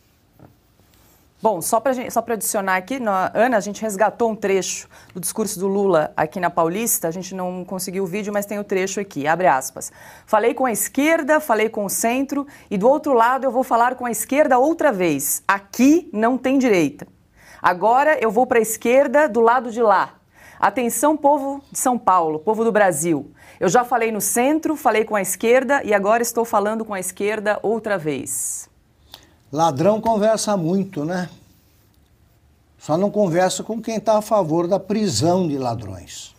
Bom, só para só adicionar aqui, na, Ana, a gente resgatou um trecho do discurso do Lula aqui na Paulista, a gente não conseguiu o vídeo, mas tem o trecho aqui, abre aspas. Falei com a esquerda, falei com o centro, e do outro lado eu vou falar com a esquerda outra vez. Aqui não tem direita. Agora eu vou para a esquerda do lado de lá. Atenção, povo de São Paulo, povo do Brasil. Eu já falei no centro, falei com a esquerda e agora estou falando com a esquerda outra vez. Ladrão conversa muito, né? Só não conversa com quem está a favor da prisão de ladrões.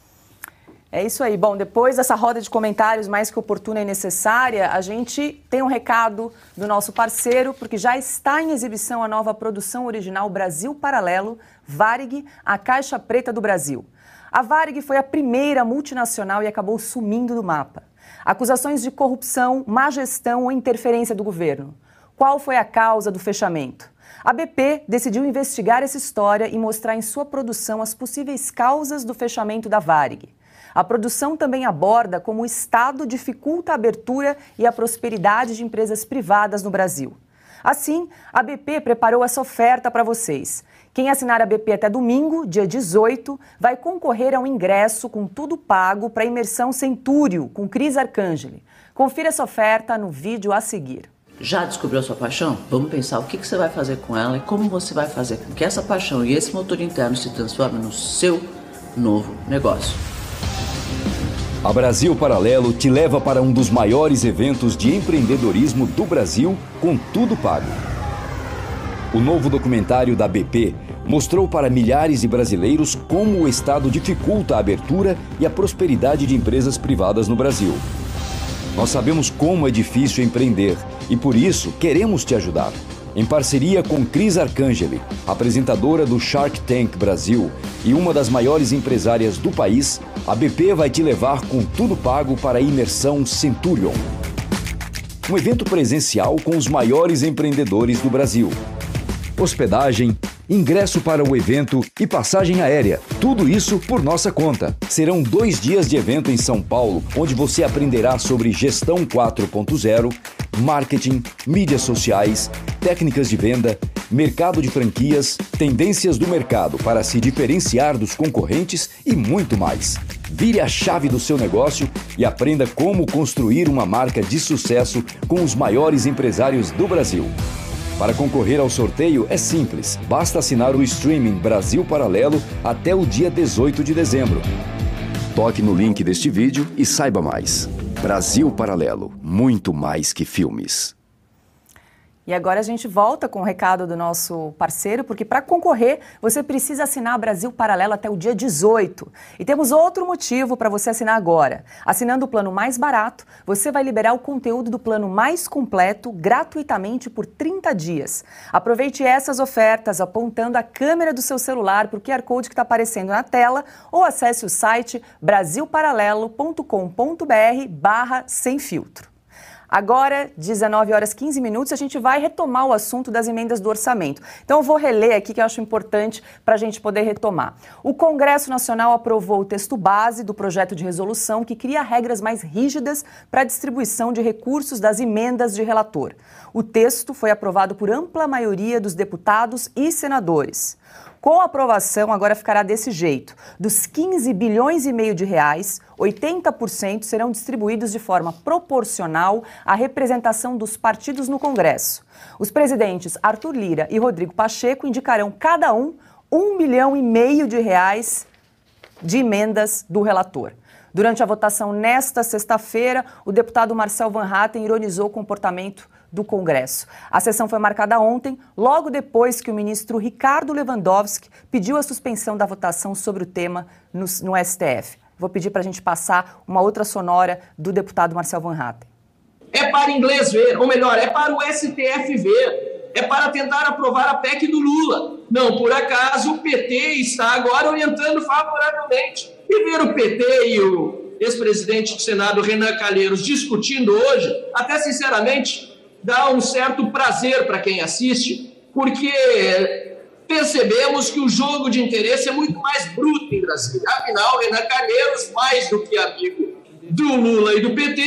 É isso aí. Bom, depois dessa roda de comentários mais que oportuna e necessária, a gente tem um recado do nosso parceiro, porque já está em exibição a nova produção original Brasil Paralelo, Varig, a Caixa Preta do Brasil. A Varig foi a primeira multinacional e acabou sumindo do mapa. Acusações de corrupção, má gestão ou interferência do governo. Qual foi a causa do fechamento? A BP decidiu investigar essa história e mostrar em sua produção as possíveis causas do fechamento da Varig. A produção também aborda como o Estado dificulta a abertura e a prosperidade de empresas privadas no Brasil. Assim, a BP preparou essa oferta para vocês. Quem assinar a BP até domingo, dia 18, vai concorrer a um ingresso com tudo pago para a imersão Centúrio com Cris Arcangeli. Confira essa oferta no vídeo a seguir. Já descobriu a sua paixão? Vamos pensar o que, que você vai fazer com ela e como você vai fazer com que essa paixão e esse motor interno se transformem no seu novo negócio. A Brasil Paralelo te leva para um dos maiores eventos de empreendedorismo do Brasil, com tudo pago. O novo documentário da BP mostrou para milhares de brasileiros como o Estado dificulta a abertura e a prosperidade de empresas privadas no Brasil. Nós sabemos como é difícil empreender e por isso queremos te ajudar. Em parceria com Cris Arcangeli, apresentadora do Shark Tank Brasil e uma das maiores empresárias do país, a BP vai te levar com tudo pago para a imersão Centurion. Um evento presencial com os maiores empreendedores do Brasil. Hospedagem, ingresso para o evento e passagem aérea. Tudo isso por nossa conta. Serão dois dias de evento em São Paulo, onde você aprenderá sobre gestão 4.0, marketing, mídias sociais, técnicas de venda, mercado de franquias, tendências do mercado para se diferenciar dos concorrentes e muito mais. Vire a chave do seu negócio e aprenda como construir uma marca de sucesso com os maiores empresários do Brasil. Para concorrer ao sorteio é simples, basta assinar o streaming Brasil Paralelo até o dia 18 de dezembro. Toque no link deste vídeo e saiba mais. Brasil Paralelo muito mais que filmes. E agora a gente volta com o recado do nosso parceiro, porque para concorrer você precisa assinar Brasil Paralelo até o dia 18. E temos outro motivo para você assinar agora. Assinando o plano mais barato, você vai liberar o conteúdo do plano mais completo gratuitamente por 30 dias. Aproveite essas ofertas apontando a câmera do seu celular para o QR Code que está aparecendo na tela ou acesse o site brasilparalelo.com.br barra sem filtro. Agora, 19 horas 15 minutos, a gente vai retomar o assunto das emendas do orçamento. Então, eu vou reler aqui que eu acho importante para a gente poder retomar. O Congresso Nacional aprovou o texto base do projeto de resolução que cria regras mais rígidas para a distribuição de recursos das emendas de relator. O texto foi aprovado por ampla maioria dos deputados e senadores. Com a aprovação, agora ficará desse jeito: dos 15 bilhões e meio de reais, 80% serão distribuídos de forma proporcional à representação dos partidos no Congresso. Os presidentes Arthur Lira e Rodrigo Pacheco indicarão cada um um bilhão e meio de reais de emendas do relator. Durante a votação nesta sexta-feira, o deputado Marcel Van Hatten ironizou o comportamento do Congresso. A sessão foi marcada ontem, logo depois que o ministro Ricardo Lewandowski pediu a suspensão da votação sobre o tema no, no STF. Vou pedir para a gente passar uma outra sonora do deputado Marcel Van Hatten. É para inglês ver, ou melhor, é para o STF ver. É para tentar aprovar a PEC do Lula. Não, por acaso, o PT está agora orientando favoravelmente. E ver o PT e o ex-presidente do Senado, Renan Calheiros, discutindo hoje, até sinceramente, dá um certo prazer para quem assiste, porque percebemos que o jogo de interesse é muito mais bruto em Brasília. Afinal, Renan Calheiros, mais do que amigo do Lula e do PT,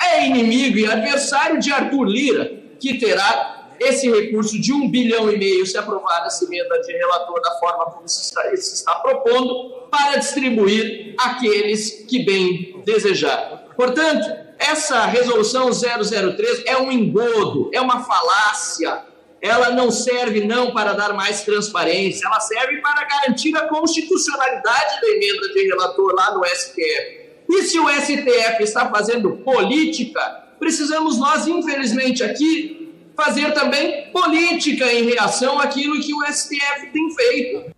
é inimigo e adversário de Arthur Lira, que terá esse recurso de um bilhão e meio, se aprovada essa emenda de relator da forma como se está, se está propondo, para distribuir aqueles que bem desejar. Portanto, essa resolução 003 é um engodo, é uma falácia. Ela não serve não para dar mais transparência, ela serve para garantir a constitucionalidade da emenda de relator lá no STF. E se o STF está fazendo política, precisamos nós, infelizmente, aqui fazer também política em reação àquilo que o STF tem feito.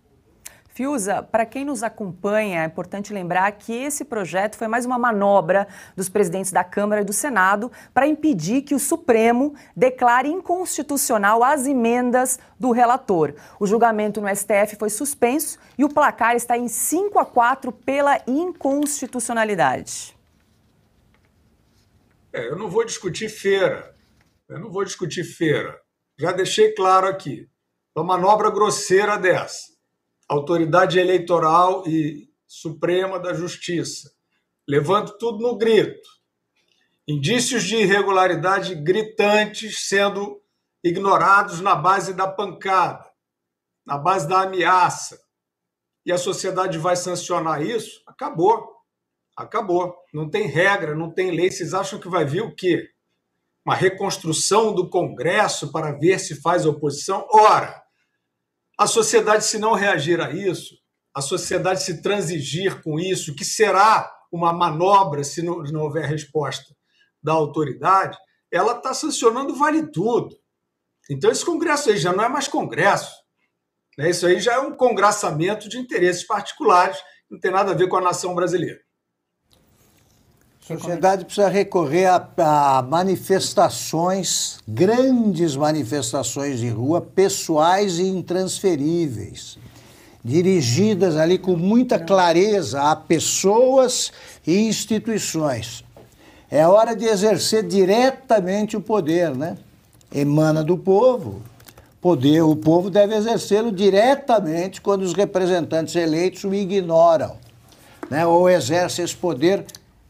Fiuza, para quem nos acompanha, é importante lembrar que esse projeto foi mais uma manobra dos presidentes da Câmara e do Senado para impedir que o Supremo declare inconstitucional as emendas do relator. O julgamento no STF foi suspenso e o placar está em 5 a 4 pela inconstitucionalidade. É, eu não vou discutir feira. Eu não vou discutir feira. Já deixei claro aqui. Uma manobra grosseira dessa autoridade eleitoral e suprema da justiça, levando tudo no grito. Indícios de irregularidade gritantes sendo ignorados na base da pancada, na base da ameaça. E a sociedade vai sancionar isso? Acabou. Acabou. Não tem regra, não tem lei. Vocês acham que vai vir o quê? Uma reconstrução do Congresso para ver se faz oposição? Ora, a sociedade, se não reagir a isso, a sociedade se transigir com isso, que será uma manobra se não, não houver resposta da autoridade, ela está sancionando vale tudo. Então, esse congresso aí já não é mais congresso. Né? Isso aí já é um congraçamento de interesses particulares, não tem nada a ver com a nação brasileira. A sociedade precisa recorrer a, a, manifestações, grandes manifestações de rua, pessoais e intransferíveis, dirigidas ali com muita clareza a pessoas e instituições. É hora de exercer diretamente o poder, né? Emana do povo. Poder, o povo deve exercê-lo diretamente quando os representantes eleitos o ignoram, né? Ou exerce esse poder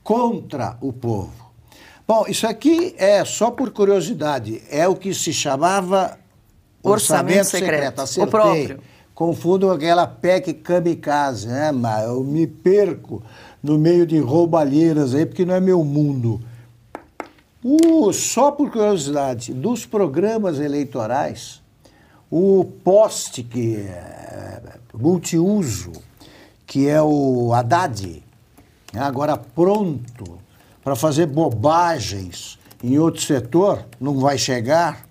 contra o povo. Bom, isso aqui é só por curiosidade, é o que se chamava orçamento, orçamento secreto. secreto. Acertei. O próprio. Confundo aquela PEC kamikaze, né? Mas eu me perco no meio de roubalheiras aí, porque não é meu mundo. Uh, só por curiosidade, dos programas eleitorais, o poste que é multiuso, que é o Haddad, agora pronto para fazer bobagens em outro setor, não vai chegar,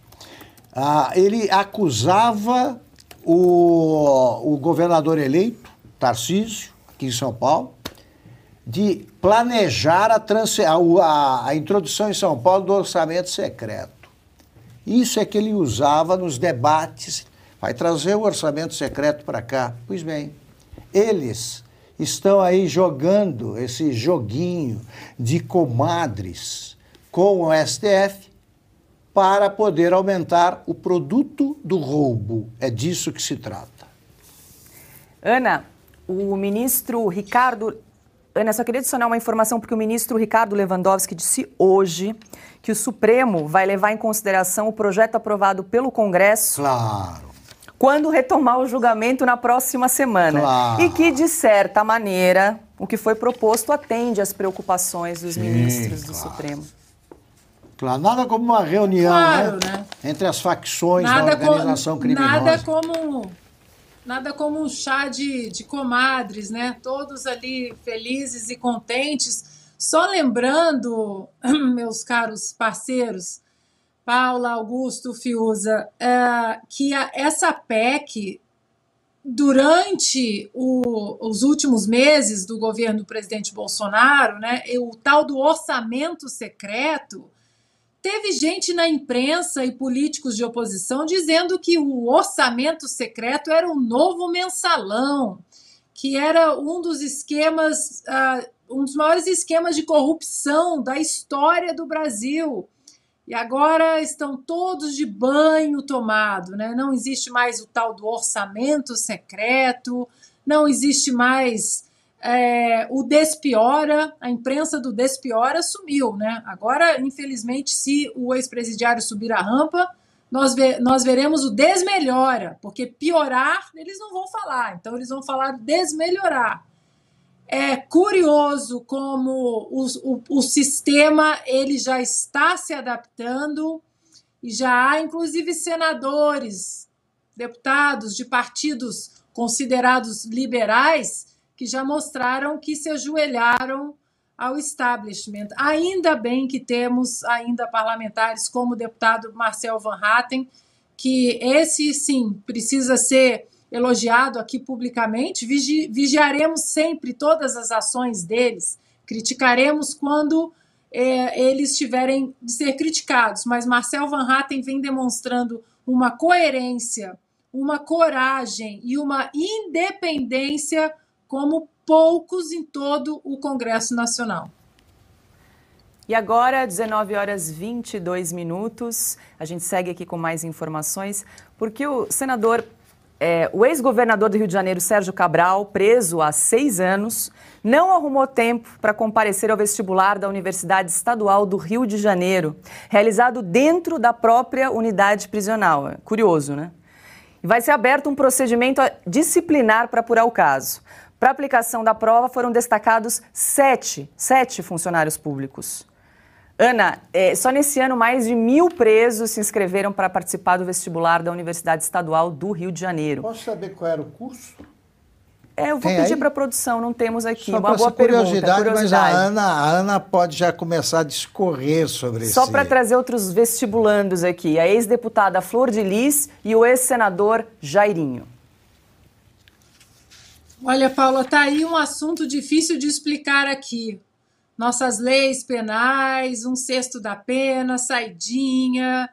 ah, ele acusava o, o governador eleito, Tarcísio, aqui em São Paulo, de planejar a, a, a, introdução em São Paulo do orçamento secreto. Isso é que ele usava nos debates. Vai trazer o orçamento secreto para cá. Pois bem, eles estão aí jogando esse joguinho de comadres com o STF para poder aumentar o produto do roubo. É disso que se trata. Ana, o ministro Ricardo. Ana, só queria adicionar uma informação, porque o ministro Ricardo Lewandowski disse hoje que o Supremo vai levar em consideração o projeto aprovado pelo Congresso. Claro quando retomar o julgamento na próxima semana. Claro. E que, de certa maneira, o que foi proposto atende às preocupações dos Sim, ministros do claro. Supremo. Claro, nada como uma reunião claro, né? né? entre as facções nada da organização criminosa. Nada como, nada como um chá de, de comadres, né? Todos ali felizes e contentes. Só lembrando, [clears throat] meus caros parceiros, Paula, Augusto, Fiuza, é, que a, essa PEC, durante o, os últimos meses do governo do presidente Bolsonaro, né, o tal do orçamento secreto, teve gente na imprensa e políticos de oposição dizendo que o orçamento secreto era um novo mensalão, que era um dos esquemas, uh, um dos maiores esquemas de corrupção da história do Brasil e agora estão todos de banho tomado, né? Não existe mais o tal do orçamento secreto, não existe mais é, o despiora, a imprensa do despiora sumiu, né? Agora, infelizmente, se o ex-presidiário subir a rampa, nós, ve nós veremos o desmelhora, porque piorar eles não vão falar, então eles vão falar desmelhorar. É curioso como o, o, o sistema ele já está se adaptando e já há inclusive senadores, deputados de partidos considerados liberais que já mostraram que se ajoelharam ao establishment. Ainda bem que temos ainda parlamentares como o deputado Marcel Van Hatten, que esse sim precisa ser elogiado aqui publicamente, vigi vigiaremos sempre todas as ações deles, criticaremos quando é, eles tiverem de ser criticados, mas Marcel Van Hatten vem demonstrando uma coerência, uma coragem e uma independência como poucos em todo o Congresso Nacional. E agora, 19 horas 22 minutos, a gente segue aqui com mais informações, porque o senador é, o ex-governador do Rio de Janeiro, Sérgio Cabral, preso há seis anos, não arrumou tempo para comparecer ao vestibular da Universidade Estadual do Rio de Janeiro, realizado dentro da própria unidade prisional. É curioso, né? vai ser aberto um procedimento disciplinar para apurar o caso. Para aplicação da prova foram destacados sete, sete funcionários públicos. Ana, é, só nesse ano mais de mil presos se inscreveram para participar do vestibular da Universidade Estadual do Rio de Janeiro. Posso saber qual era o curso? É, eu vou Tem pedir para a produção, não temos aqui. Só Uma boa curiosidade, pergunta, curiosidade, mas a Ana, a Ana pode já começar a discorrer sobre isso. Só para trazer outros vestibulandos aqui, a ex-deputada Flor de Lis e o ex-senador Jairinho. Olha, Paula, tá aí um assunto difícil de explicar aqui nossas leis penais, um sexto da pena, saidinha,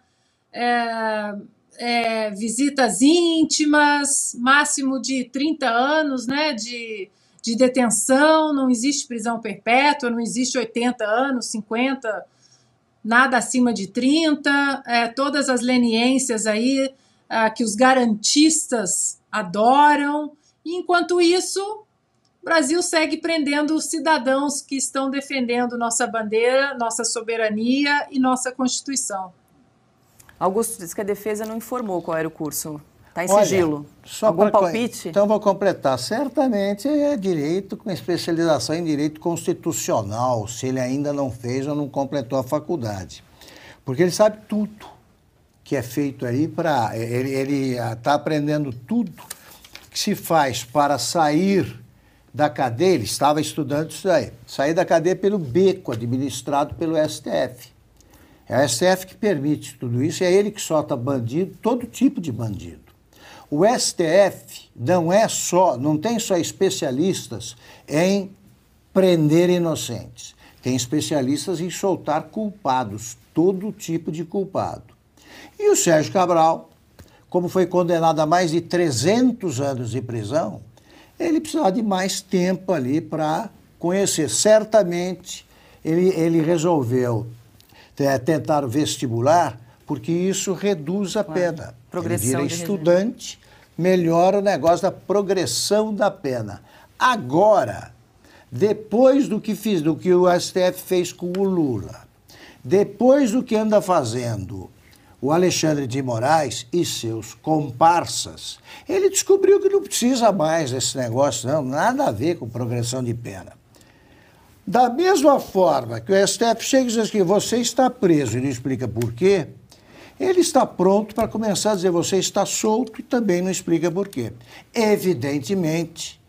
é, é, visitas íntimas, máximo de 30 anos né, de, de detenção, não existe prisão perpétua, não existe 80 anos, 50, nada acima de 30, é, todas as leniências aí é, que os garantistas adoram. E, enquanto isso, o Brasil segue prendendo cidadãos que estão defendendo nossa bandeira, nossa soberania e nossa Constituição. Augusto disse que a defesa não informou qual era o curso. Está em Olha, sigilo. Só Algum palpite? Então vou completar. Certamente é direito com especialização em direito constitucional, se ele ainda não fez ou não completou a faculdade. Porque ele sabe tudo que é feito aí para. Ele está aprendendo tudo que se faz para sair da cadeia, ele estava estudando isso aí, sair da cadeia pelo beco administrado pelo STF. É o STF que permite tudo isso, é ele que solta bandido, todo tipo de bandido. O STF não é só, não tem só especialistas em prender inocentes. Tem especialistas em soltar culpados, todo tipo de culpado. E o Sérgio Cabral, como foi condenado a mais de 300 anos de prisão, ele precisava de mais tempo ali para conhecer. Certamente ele, ele resolveu é, tentar o vestibular, porque isso reduz a pena. Progressão ele vira estudante, melhora o negócio da progressão da pena. Agora, depois do que fiz, do que o STF fez com o Lula, depois do que anda fazendo o Alexandre de Moraes e seus comparsas, ele descobriu que não precisa mais desse negócio, não, nada a ver com progressão de pena. Da mesma forma que o STF chega e diz que você está preso e não explica por quê, ele está pronto para começar a dizer você está solto e também não explica por quê. Evidentemente,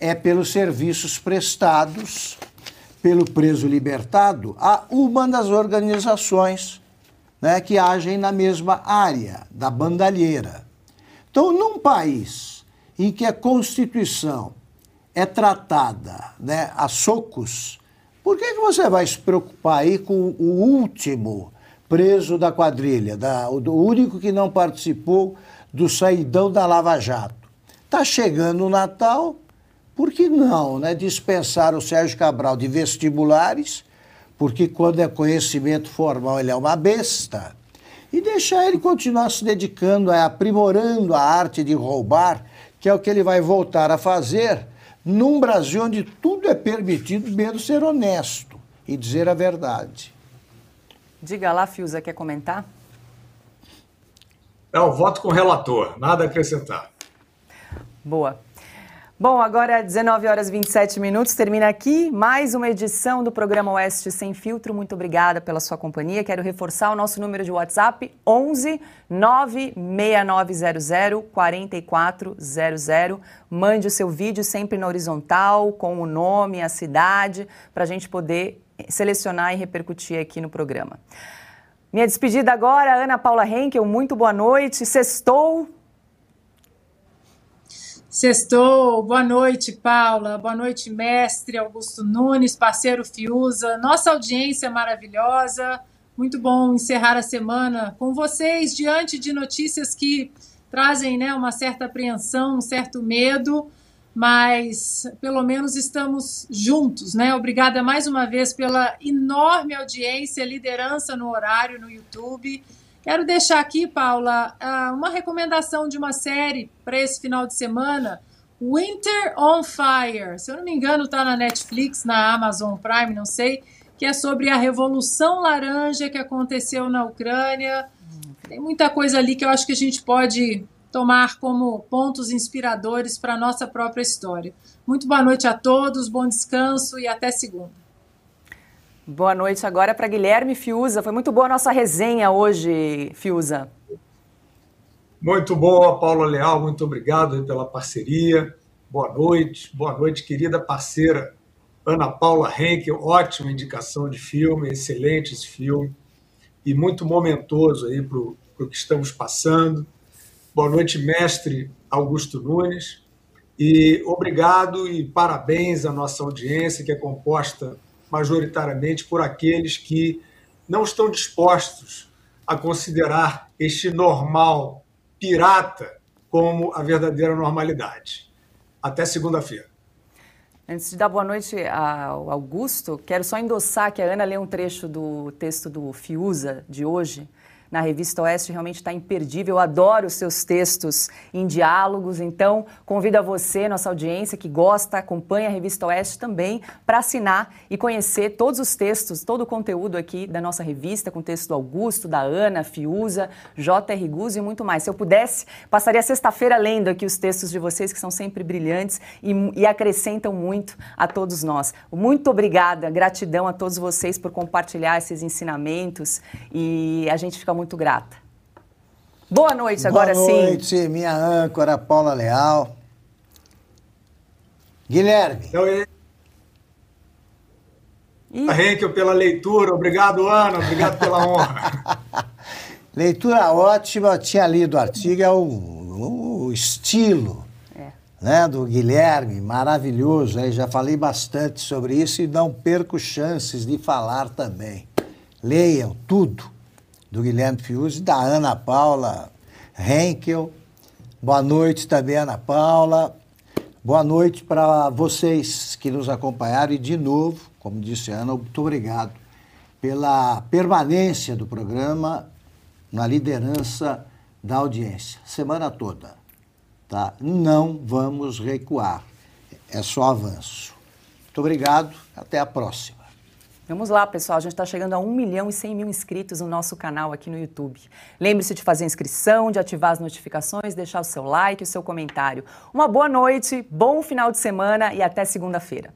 é pelos serviços prestados pelo preso libertado a uma das organizações né, que agem na mesma área da bandalheira. Então, num país em que a Constituição é tratada né, a socos, por que, que você vai se preocupar aí com o último preso da quadrilha, da, o único que não participou do saidão da Lava Jato? Está chegando o Natal, por que não né, dispensar o Sérgio Cabral de vestibulares, porque quando é conhecimento formal ele é uma besta, e deixar ele continuar se dedicando a aprimorando a arte de roubar, que é o que ele vai voltar a fazer num Brasil onde tudo é permitido, menos ser honesto e dizer a verdade. Diga lá, Fiuza, quer comentar? Não, voto com o relator, nada a acrescentar. Boa. Bom, agora 19 horas e 27 minutos, termina aqui mais uma edição do programa Oeste Sem Filtro. Muito obrigada pela sua companhia. Quero reforçar o nosso número de WhatsApp 11 96900 4400. Mande o seu vídeo sempre na horizontal, com o nome, a cidade, para a gente poder selecionar e repercutir aqui no programa. Minha despedida agora, Ana Paula Henkel, muito boa noite. Sextou, Sextou, boa noite, Paula, boa noite, mestre Augusto Nunes, parceiro Fiuza, nossa audiência maravilhosa, muito bom encerrar a semana com vocês diante de notícias que trazem né, uma certa apreensão, um certo medo, mas pelo menos estamos juntos, né? Obrigada mais uma vez pela enorme audiência, liderança no horário no YouTube Quero deixar aqui, Paula, ah, uma recomendação de uma série para esse final de semana. Winter on Fire. Se eu não me engano, está na Netflix, na Amazon Prime, não sei, que é sobre a Revolução Laranja que aconteceu na Ucrânia. Tem muita coisa ali que eu acho que a gente pode tomar como pontos inspiradores para a nossa própria história. Muito boa noite a todos, bom descanso e até segunda. Boa noite agora para Guilherme Fiuza. Foi muito boa a nossa resenha hoje, Fiuza. Muito boa, Paula Leal. Muito obrigado pela parceria. Boa noite. Boa noite, querida parceira Ana Paula Henkel. Ótima indicação de filme, excelente esse filme. E muito momentoso aí para o que estamos passando. Boa noite, mestre Augusto Nunes. E obrigado e parabéns à nossa audiência, que é composta majoritariamente por aqueles que não estão dispostos a considerar este normal pirata como a verdadeira normalidade. Até segunda-feira. Antes de dar boa noite ao Augusto, quero só endossar que a Ana leu um trecho do texto do Fiuza de hoje, na revista Oeste realmente está imperdível. Eu adoro os seus textos em diálogos, então convido a você, nossa audiência que gosta, acompanha a revista Oeste também, para assinar e conhecer todos os textos, todo o conteúdo aqui da nossa revista, com texto do Augusto, da Ana, Fiuza, J.R. Guzzi e muito mais. Se eu pudesse, passaria sexta-feira lendo aqui os textos de vocês, que são sempre brilhantes e, e acrescentam muito a todos nós. Muito obrigada, gratidão a todos vocês por compartilhar esses ensinamentos e a gente fica muito grata. Boa noite, agora sim. Boa noite, minha âncora Paula Leal. Guilherme. Então, é... Henkel pela leitura, obrigado Ana, obrigado pela honra. [laughs] leitura ótima, eu tinha lido o artigo, é o, o estilo é. né, do Guilherme, maravilhoso, aí já falei bastante sobre isso e não perco chances de falar também. Leiam tudo do Guilherme Fiuzi, da Ana Paula Henkel. Boa noite também, Ana Paula. Boa noite para vocês que nos acompanharam e, de novo, como disse a Ana, muito obrigado pela permanência do programa na liderança da audiência, semana toda. Tá? Não vamos recuar, é só avanço. Muito obrigado, até a próxima. Vamos lá, pessoal. A gente está chegando a 1 milhão e 100 mil inscritos no nosso canal aqui no YouTube. Lembre-se de fazer inscrição, de ativar as notificações, deixar o seu like, o seu comentário. Uma boa noite, bom final de semana e até segunda-feira.